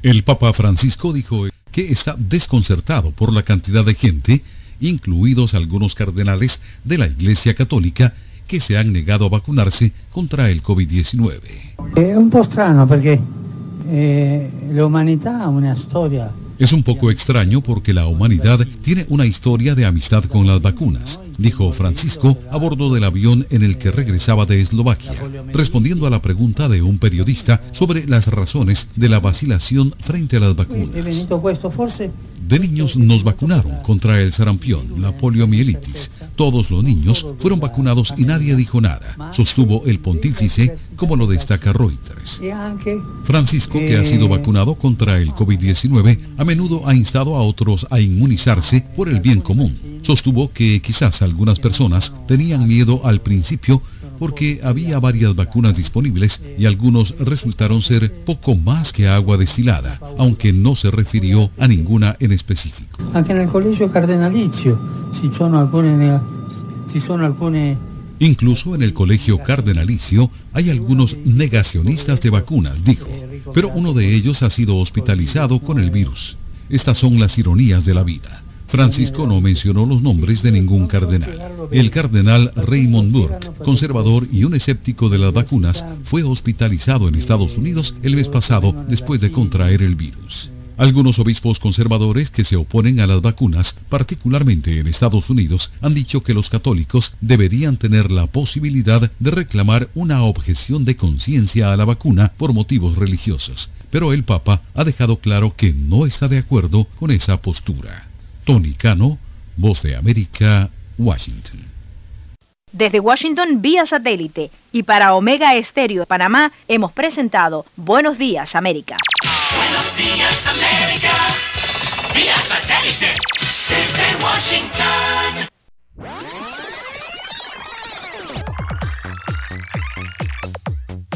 El Papa Francisco dijo que está desconcertado por la cantidad de gente, incluidos algunos cardenales de la Iglesia Católica, que se han negado a vacunarse contra el COVID-19. È un po' strano perché eh, l'umanità ha una storia Es un poco extraño porque la humanidad tiene una historia de amistad con las vacunas, dijo Francisco a bordo del avión en el que regresaba de Eslovaquia, respondiendo a la pregunta de un periodista sobre las razones de la vacilación frente a las vacunas. De niños nos vacunaron contra el sarampión, la poliomielitis. Todos los niños fueron vacunados y nadie dijo nada, sostuvo el pontífice, como lo destaca Reuters. Francisco, que ha sido vacunado contra el COVID-19, a menudo ha instado a otros a inmunizarse por el bien común. Sostuvo que quizás algunas personas tenían miedo al principio porque había varias vacunas disponibles y algunos resultaron ser poco más que agua destilada, aunque no se refirió a ninguna en específico. anche nel collegio cardenalizio ci sono alcune ne- ci sono alcune Incluso en el colegio cardenalicio hay algunos negacionistas de vacunas, dijo, pero uno de ellos ha sido hospitalizado con el virus. Estas son las ironías de la vida. Francisco no mencionó los nombres de ningún cardenal. El cardenal Raymond Burke, conservador y un escéptico de las vacunas, fue hospitalizado en Estados Unidos el mes pasado después de contraer el virus. Algunos obispos conservadores que se oponen a las vacunas, particularmente en Estados Unidos, han dicho que los católicos deberían tener la posibilidad de reclamar una objeción de conciencia a la vacuna por motivos religiosos. Pero el Papa ha dejado claro que no está de acuerdo con esa postura. Tony Cano, Voz de América, Washington. Desde Washington vía satélite y para Omega Estéreo de Panamá hemos presentado Buenos Días América. Buenos días América, vía satélite, desde Washington.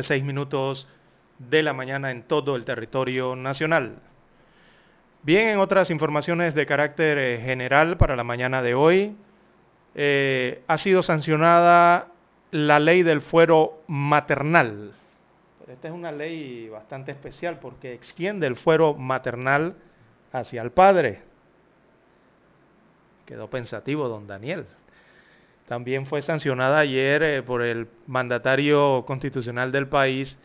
7.6, 7.6 minutos de la mañana en todo el territorio nacional. Bien, en otras informaciones de carácter eh, general para la mañana de hoy, eh, ha sido sancionada la ley del fuero maternal. esta es una ley bastante especial porque extiende el fuero maternal hacia el padre. Quedó pensativo don Daniel. También fue sancionada ayer eh, por el mandatario constitucional del país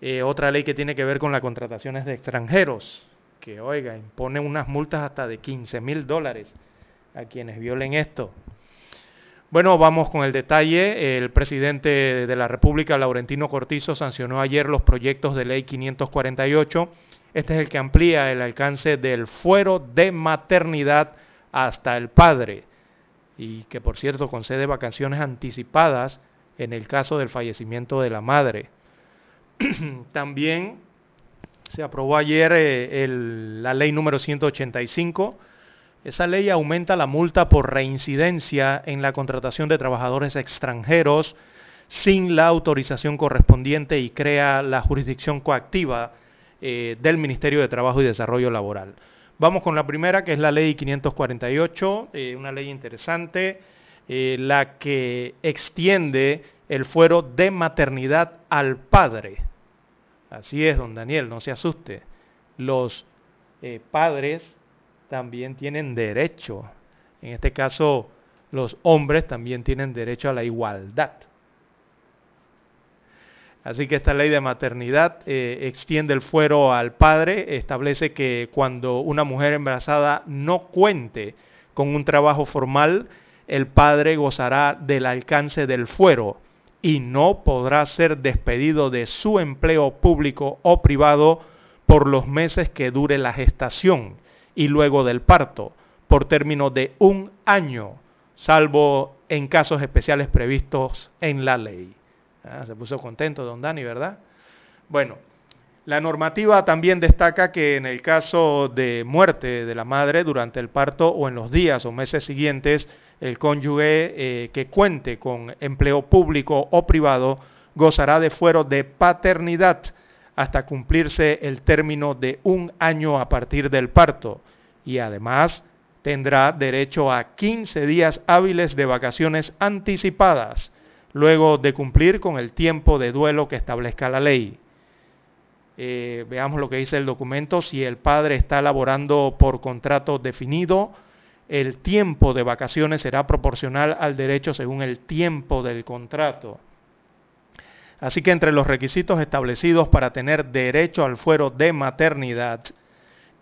eh, otra ley que tiene que ver con las contrataciones de extranjeros, que oiga, impone unas multas hasta de 15 mil dólares a quienes violen esto. Bueno, vamos con el detalle. El presidente de la República, Laurentino Cortizo, sancionó ayer los proyectos de ley 548. Este es el que amplía el alcance del fuero de maternidad hasta el padre y que por cierto concede vacaciones anticipadas en el caso del fallecimiento de la madre. (clears throat) También se aprobó ayer eh, la ley número 185 esa ley aumenta la multa por reincidencia en la contratación de trabajadores extranjeros sin la autorización correspondiente y crea la jurisdicción coactiva eh, del Ministerio de Trabajo y Desarrollo Laboral. Vamos con la primera, que es la ley 548, eh, una ley interesante, eh, la que extiende el fuero de maternidad al padre. Así es, don Daniel, no se asuste. Los padres también tienen derecho. En este caso, los hombres también tienen derecho a la igualdad. Así que esta ley de maternidad eh, extiende el fuero al padre, establece que cuando una mujer embarazada no cuente con un trabajo formal, el padre gozará del alcance del fuero y no podrá ser despedido de su empleo público o privado por los meses que dure la gestación y luego del parto, por término de un año, salvo en casos especiales previstos en la ley. Ah, se puso contento don Dani, ¿verdad? Bueno, la normativa también destaca que en el caso de muerte de la madre durante el parto o en los días o meses siguientes, el cónyuge eh, que cuente con empleo público o privado gozará de fuero de paternidad hasta cumplirse el término de un año a partir del parto y además tendrá derecho a 15 días hábiles de vacaciones anticipadas luego de cumplir con el tiempo de duelo que establezca la ley. Eh, veamos lo que dice el documento. Si el padre está laborando por contrato definido, el tiempo de vacaciones será proporcional al derecho según el tiempo del contrato. Así que entre los requisitos establecidos para tener derecho al fuero de maternidad,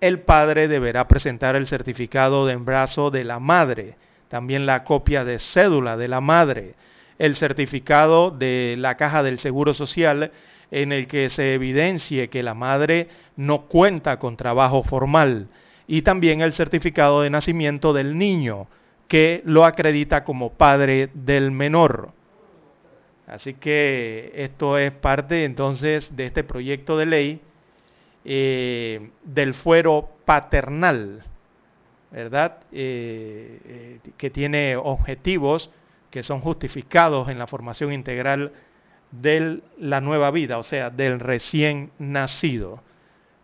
el padre deberá presentar el certificado de embarazo de la madre, también la copia de cédula de la madre, el certificado de la caja del Seguro Social en el que se evidencie que la madre no cuenta con trabajo formal y también el certificado de nacimiento del niño que lo acredita como padre del menor. Así que esto es parte entonces de este proyecto de ley eh, del fuero paternal, ¿verdad? Eh, eh, que tiene objetivos que son justificados en la formación integral de la nueva vida, o sea, del recién nacido.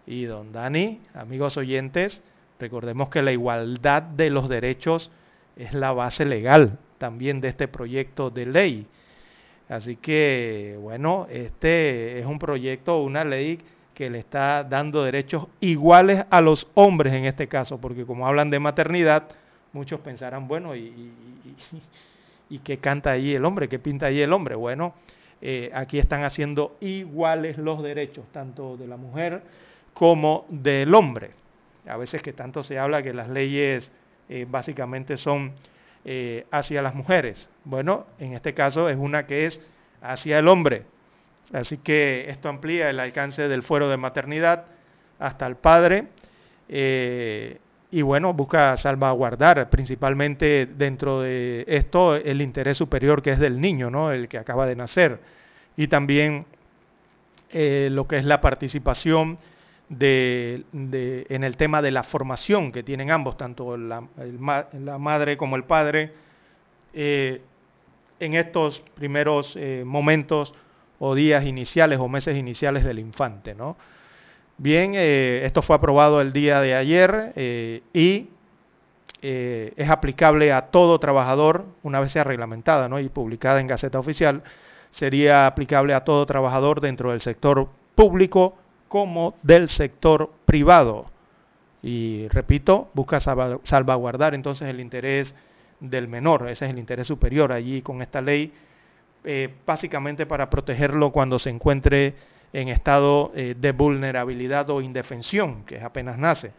Y don Dani, amigos oyentes, recordemos que la igualdad de los derechos es la base legal también de este proyecto de ley. Así que, bueno, este es un proyecto, una ley que le está dando derechos iguales a los hombres en este caso, porque como hablan de maternidad, muchos pensarán, bueno, ¿y, qué canta allí el hombre? ¿Qué pinta allí el hombre? Bueno, eh, aquí están haciendo iguales los derechos, tanto de la mujer como del hombre. A veces que tanto se habla que las leyes eh, básicamente son eh, hacia las mujeres. Bueno, en este caso es una que es hacia el hombre. Así que esto amplía el alcance del fuero de maternidad hasta el padre. Y bueno, busca salvaguardar principalmente dentro de esto el interés superior que es del niño, ¿no? el que acaba de nacer. Y también eh, lo que es la participación de, en el tema de la formación que tienen ambos, tanto la, la madre como el padre, eh, en estos primeros eh, momentos o días iniciales o meses iniciales del infante. ¿no? Bien, eh, esto fue aprobado el día de ayer y eh, es aplicable a todo trabajador, una vez sea reglamentada ¿no? y publicada en Gaceta Oficial, sería aplicable a todo trabajador dentro del sector público como del sector privado. Y repito, busca salvaguardar entonces el interés del menor, ese es el interés superior allí con esta ley, eh, básicamente para protegerlo cuando se encuentre en estado eh, de vulnerabilidad o indefensión, que apenas nace,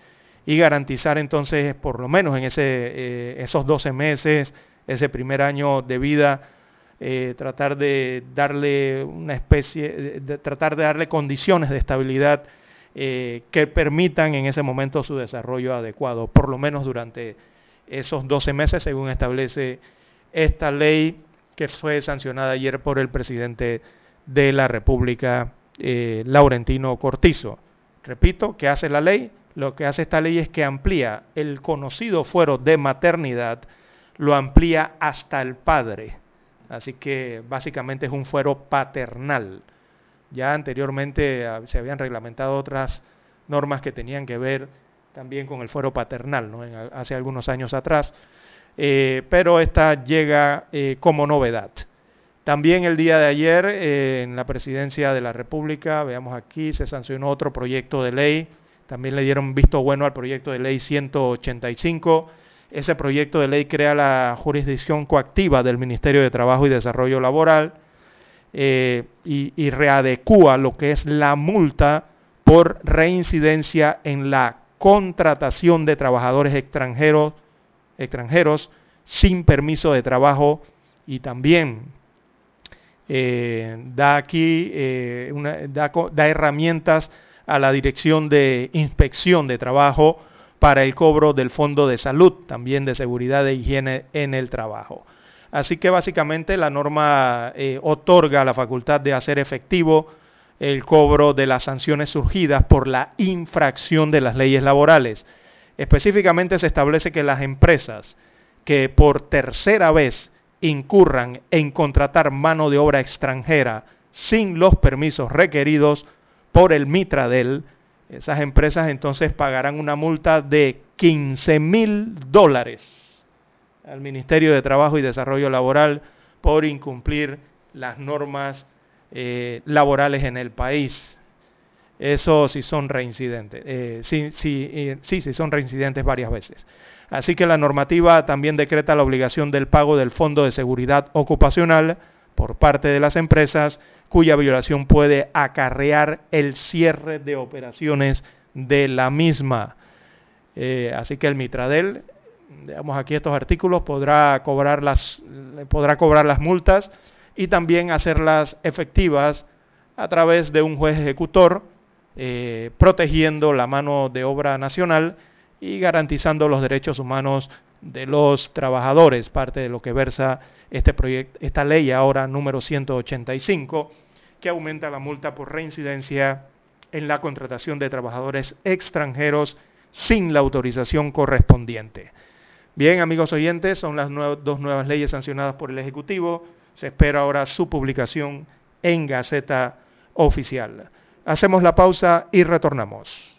y garantizar entonces, por lo menos en ese, eh, esos 12 meses, ese primer año de vida, tratar de darle una especie, de, tratar de darle condiciones de estabilidad que permitan en ese momento su desarrollo adecuado, por lo menos durante esos 12 meses, según establece esta ley que fue sancionada ayer por el presidente de la República, eh, Laurentino Cortizo. Repito, ¿qué hace la ley? Lo que hace esta ley es que amplía el conocido fuero de maternidad, lo amplía hasta el padre. Así que básicamente es un fuero paternal. Ya anteriormente ah, se habían reglamentado otras normas que tenían que ver también con el fuero paternal, ¿no? hace algunos años atrás, eh, pero esta llega eh, como novedad. También el día de ayer eh, en la presidencia de la República, veamos aquí, se sancionó otro proyecto de ley, también le dieron visto bueno al proyecto de ley 185. Ese proyecto de ley crea la jurisdicción coactiva del Ministerio de Trabajo y Desarrollo Laboral y, y readecúa lo que es la multa por reincidencia en la contratación de trabajadores extranjeros sin permiso de trabajo y también eh, da aquí eh, da, herramientas a la Dirección de Inspección de Trabajo para el cobro del Fondo de Salud, también de Seguridad e Higiene en el Trabajo. Así que básicamente la norma eh, otorga la facultad de hacer efectivo el cobro de las sanciones surgidas por la infracción de las leyes laborales. Específicamente se establece que las empresas que por tercera vez incurran en contratar mano de obra extranjera sin los permisos requeridos por el Mitradel, esas empresas entonces pagarán una multa de 15 mil dólares al Ministerio de Trabajo y Desarrollo Laboral por incumplir las normas eh, laborales en el país. Eso sí son reincidentes. Eh, sí, sí, sí, sí, son reincidentes varias veces. Así que la normativa también decreta la obligación del pago del Fondo de Seguridad Ocupacional por parte de las empresas cuya violación puede acarrear el cierre de operaciones de la misma. Eh, así que el Mitradel, digamos aquí estos artículos, podrá cobrar las, podrá cobrar las multas y también hacerlas efectivas a través de un juez ejecutor, eh, protegiendo la mano de obra nacional y garantizando los derechos humanos de los trabajadores, parte de lo que versa este proyecto, esta ley ahora número 185, que aumenta la multa por reincidencia en la contratación de trabajadores extranjeros sin la autorización correspondiente. Bien, amigos oyentes, son las dos nuevas leyes sancionadas por el Ejecutivo se espera ahora su publicación en Gaceta Oficial. Hacemos la pausa y retornamos.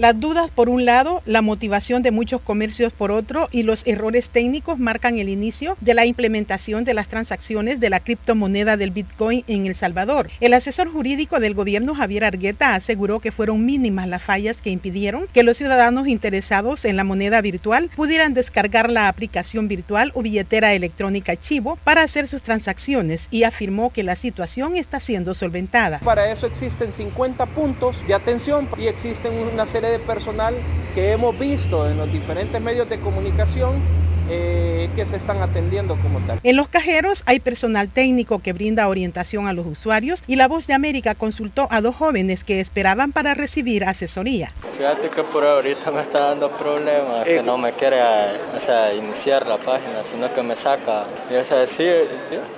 Las dudas por un lado, la motivación de muchos comercios por otro y los errores técnicos marcan el inicio de la implementación de las transacciones de la criptomoneda del Bitcoin en El Salvador. El asesor jurídico del gobierno Javier Argueta aseguró que fueron mínimas las fallas que impidieron que los ciudadanos interesados en la moneda virtual pudieran descargar la aplicación virtual o billetera electrónica Chivo para hacer sus transacciones y afirmó que la situación está siendo solventada. Para eso existen 50 puntos de atención y existen una serie de personal que hemos visto en los diferentes medios de comunicación eh, que se están atendiendo como tal. En los cajeros hay personal técnico que brinda orientación a los usuarios y La Voz de América consultó a dos jóvenes que esperaban para recibir asesoría. Fíjate que por ahorita me está dando problemas, que no me quiere o sea, iniciar la página, sino que me saca. Y, o sea, sí,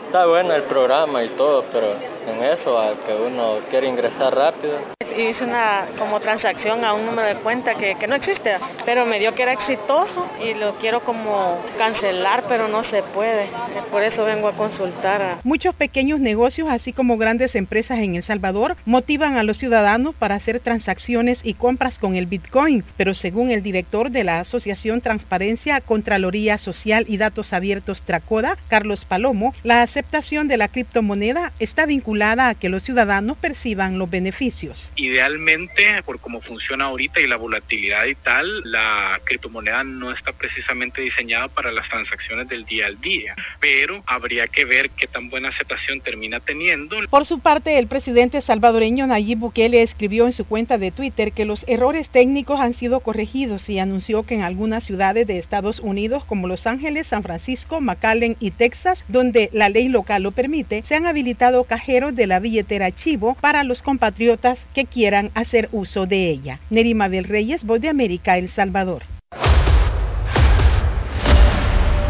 está bueno el programa y todo, pero en eso, a que uno quiere ingresar rápido. Hice una como transacción a un número de cuenta que, que no existe, pero me dio que era exitoso y lo quiero como cancelar, pero no se puede. Por eso vengo a consultar. Muchos pequeños negocios, así como grandes empresas en El Salvador, motivan a los ciudadanos para hacer transacciones y compras con el Bitcoin, pero según el director de la Asociación Transparencia, Contraloría Social y Datos Abiertos Tracoda, Carlos Palomo, la aceptación de la criptomoneda está vinculada a que los ciudadanos perciban los beneficios. Idealmente, por cómo funciona ahorita y la volatilidad y tal, la criptomoneda no está precisamente diseñada para las transacciones del día al día, pero habría que ver qué tan buena aceptación termina teniendo. Por su parte, el presidente salvadoreño Nayib Bukele escribió en su cuenta de Twitter que los errores técnicos han sido corregidos y anunció que en algunas ciudades de Estados Unidos como Los Ángeles, San Francisco, McAllen y Texas, donde la ley local lo permite, se han habilitado cajeros de la billetera Chivo para los compatriotas que quieran hacer uso de ella. Nerima del Reyes, Voz de América, El Salvador.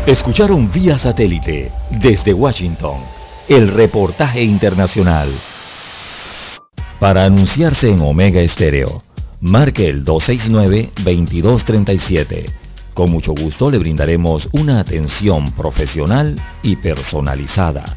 Escucharon vía satélite desde Washington el reportaje internacional. Para anunciarse en Omega Estéreo, marque el 269-2237. Con mucho gusto le brindaremos una atención profesional y personalizada.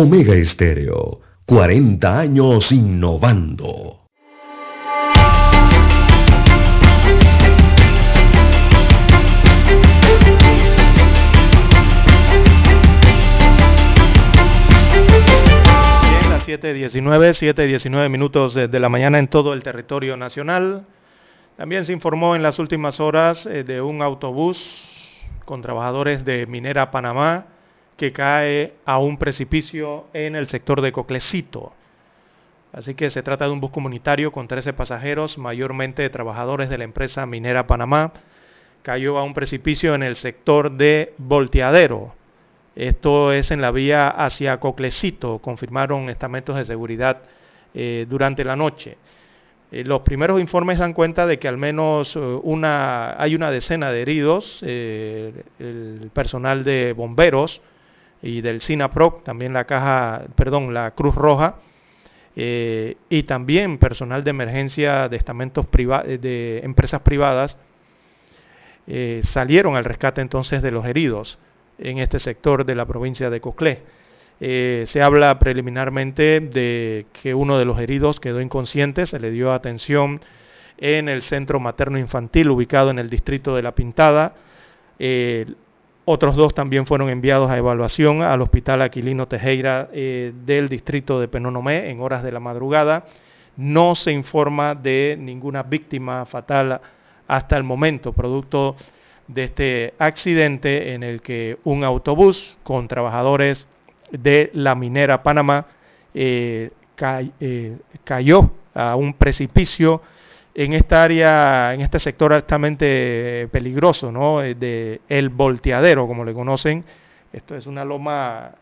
Omega Estéreo, 40 años innovando. Bien, las 7.19, 7.19 minutos de, la mañana en todo el territorio nacional. También se informó en las últimas horas eh, de un autobús con trabajadores de Minera Panamá que cae a un precipicio en el sector de Coclecito. Así que se trata de un bus comunitario con 13 pasajeros, mayormente trabajadores de la empresa Minera Panamá. Cayó a un precipicio en el sector de Volteadero. Esto es en la vía hacia Coclecito, confirmaron estamentos de seguridad eh, durante la noche. Eh, los primeros informes dan cuenta de que al menos eh, una, hay una decena de heridos, el personal de bomberos y del SINAPROC, también la caja, perdón, la Cruz Roja, eh, y también personal de emergencia de estamentos priva- eh, de empresas privadas eh, salieron al rescate entonces de los heridos en este sector de la provincia de Coclé. Se habla preliminarmente de que uno de los heridos quedó inconsciente, se le dio atención en el centro materno infantil ubicado en el distrito de La Pintada. Otros dos también fueron enviados a evaluación al Hospital Aquilino Tejera eh, del distrito de Penonomé en horas de la madrugada. No se informa de ninguna víctima fatal hasta el momento, producto de este accidente en el que un autobús con trabajadores de la minera Panamá eh, eh, cayó a un precipicio en esta área, en este sector altamente peligroso, ¿no? Eh, De el volteadero, como le conocen. Esto es una loma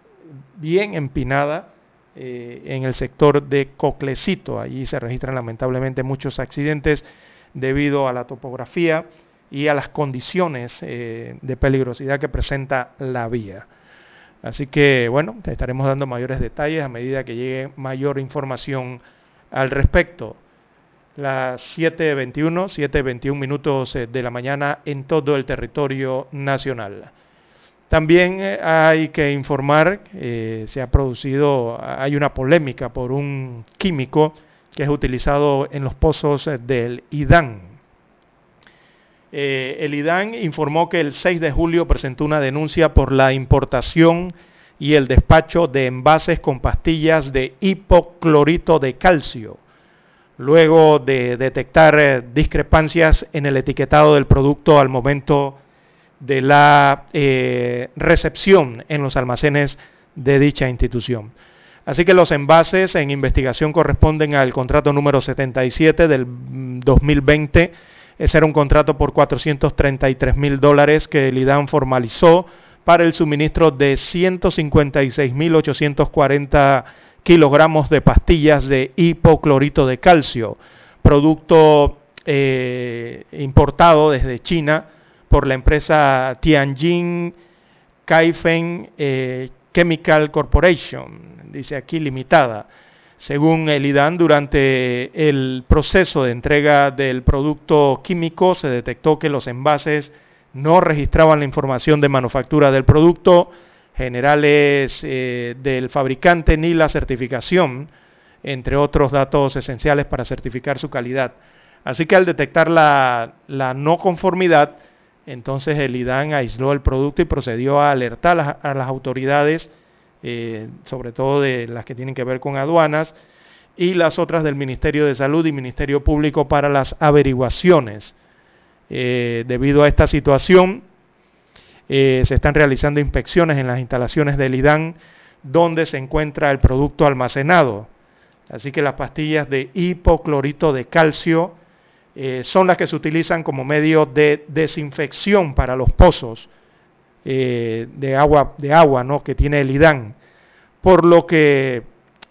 bien empinada eh, en el sector de Coclecito. Allí se registran lamentablemente muchos accidentes debido a la topografía y a las condiciones eh, de peligrosidad que presenta la vía. Así que bueno, te estaremos dando mayores detalles a medida que llegue mayor información al respecto. Las 7.21, 7.21 minutos eh, de la mañana en todo el territorio nacional. También eh, hay que informar, eh, se ha producido, hay una polémica por un químico que es utilizado en los pozos eh, del IDAN. El IDAN informó que el 6 de julio presentó una denuncia por la importación y el despacho de envases con pastillas de hipoclorito de calcio, luego de detectar eh, discrepancias en el etiquetado del producto al momento de la eh, recepción en los almacenes de dicha institución. Así que los envases en investigación corresponden al contrato número 77 del 2020. Ese era un contrato por 433 mil dólares que el IDAN formalizó para el suministro de 156.840 kilogramos de pastillas de hipoclorito de calcio, producto eh, importado desde China por la empresa Tianjin Kaifeng eh, Chemical Corporation dice aquí limitada. Según el IDAN, durante el proceso de entrega del producto químico se detectó que los envases no registraban la información de manufactura del producto, generales eh, del fabricante ni la certificación, entre otros datos esenciales para certificar su calidad. Así que al detectar la, no conformidad, entonces el IDAN aisló el producto y procedió a alertar a las autoridades eh, sobre todo de las que tienen que ver con aduanas, y las otras del Ministerio de Salud y Ministerio Público para las averiguaciones. Eh, debido a esta situación, eh, se están realizando inspecciones en las instalaciones del IDAN donde se encuentra el producto almacenado. Así que las pastillas de hipoclorito de calcio son las que se utilizan como medio de desinfección para los pozos eh, de agua, de agua ¿no? que tiene el IDAN, por lo que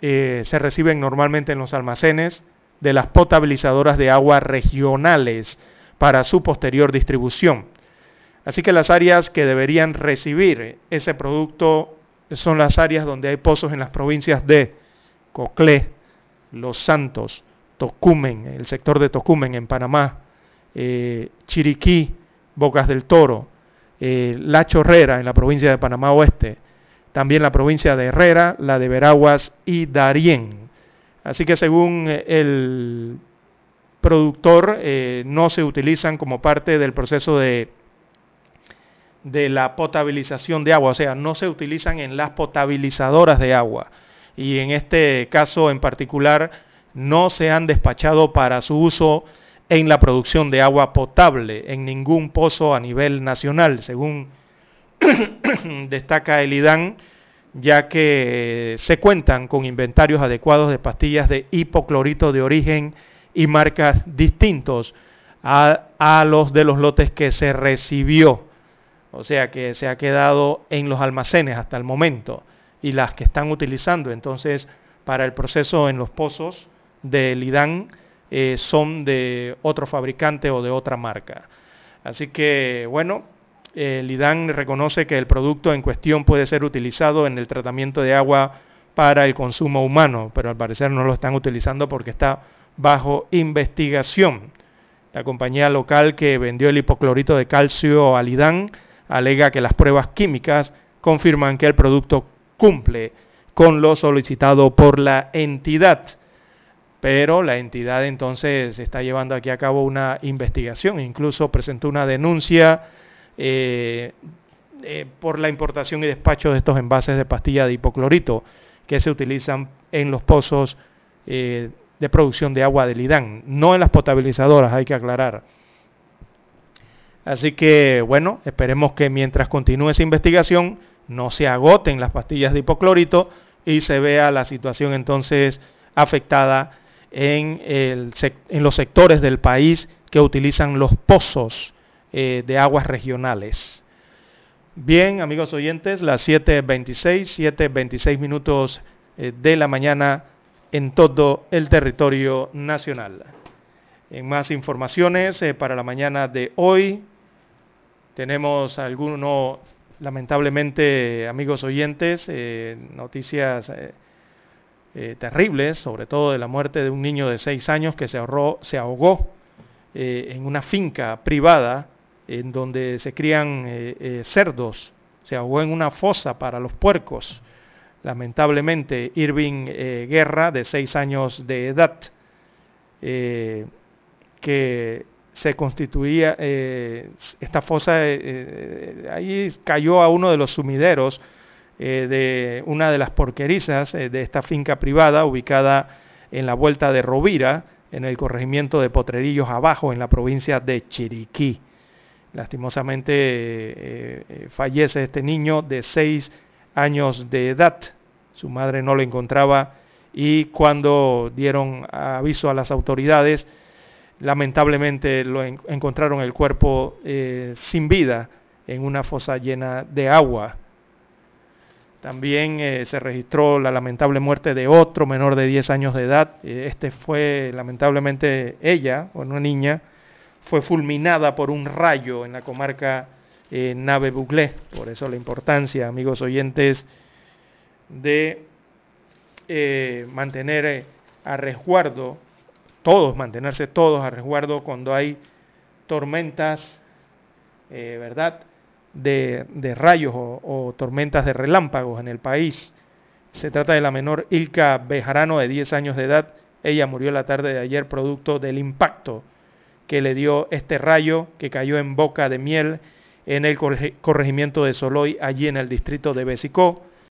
eh, se reciben normalmente en los almacenes de las potabilizadoras de agua regionales para su posterior distribución. Así que las áreas que deberían recibir ese producto son las áreas donde hay pozos en las provincias de Coclé, Los Santos, Tocumen, el sector de Tocumen en Panamá, eh, Chiriquí, Bocas del Toro, eh, la Chorrera en la provincia de Panamá Oeste, también la provincia de Herrera, la de Veraguas y Darién. Así que según el productor, eh, no se utilizan como parte del proceso de, de la potabilización de agua, o sea, no se utilizan en las potabilizadoras de agua. Y en este caso en particular, no se han despachado para su uso en la producción de agua potable en ningún pozo a nivel nacional, según (coughs) destaca el IDAN, ya que se cuentan con inventarios adecuados de pastillas de hipoclorito de origen y marcas distintos a, a, los de los lotes que se recibió. O sea que se ha quedado en los almacenes hasta el momento y las que están utilizando entonces para el proceso en los pozos del IDAN eh, son de otro fabricante o de otra marca. Así que, bueno, el IDAN reconoce que el producto en cuestión puede ser utilizado en el tratamiento de agua para el consumo humano, pero al parecer no lo están utilizando porque está bajo investigación. La compañía local que vendió el hipoclorito de calcio al IDAN alega que las pruebas químicas confirman que el producto cumple con lo solicitado por la entidad pero la entidad entonces está llevando aquí a cabo una investigación, incluso presentó una denuncia eh, eh, por la importación y despacho de estos envases de pastilla de hipoclorito que se utilizan en los pozos eh, de producción de agua del IDAN, no en las potabilizadoras, hay que aclarar. Así que, bueno, esperemos que mientras continúe esa investigación no se agoten las pastillas de hipoclorito y se vea la situación entonces afectada en, los sectores del país que utilizan los pozos eh, de aguas regionales. Bien, amigos oyentes, las 7.26, 7.26 minutos eh, de la mañana en todo el territorio nacional. En más informaciones eh, para la mañana de hoy, tenemos algunos, lamentablemente, amigos oyentes, noticias eh, terribles, sobre todo de la muerte de un niño de seis años que se, ahogó eh, en una finca privada en donde se crían eh, cerdos, se ahogó en una fosa para los puercos. Lamentablemente, Irving Guerra, de seis años de edad, que se constituía, eh, esta fosa, eh, ahí cayó a uno de los sumideros de una de las porquerizas de esta finca privada ubicada en la vuelta de Rovira, en el corregimiento de Potrerillos Abajo, en la provincia de Chiriquí. Lastimosamente fallece este niño de seis años de edad. Su madre no lo encontraba y cuando dieron aviso a las autoridades, lamentablemente lo encontraron el cuerpo eh, sin vida en una fosa llena de agua. También eh, se registró la lamentable muerte de otro menor de 10 años de edad. Eh, este fue lamentablemente ella, una niña, fue fulminada por un rayo en la comarca Nave Buglé. Por eso la importancia, amigos oyentes, de mantener a resguardo todos, mantenerse todos a resguardo cuando hay tormentas, eh, ¿verdad?, de, rayos o, tormentas de relámpagos en el país. Se trata de la menor Ilka Bejarano, de 10 años de edad. Ella murió la tarde de ayer producto del impacto que le dio este rayo que cayó en Boca de Miel en el corregimiento de Soloy, allí en el distrito de Besicó.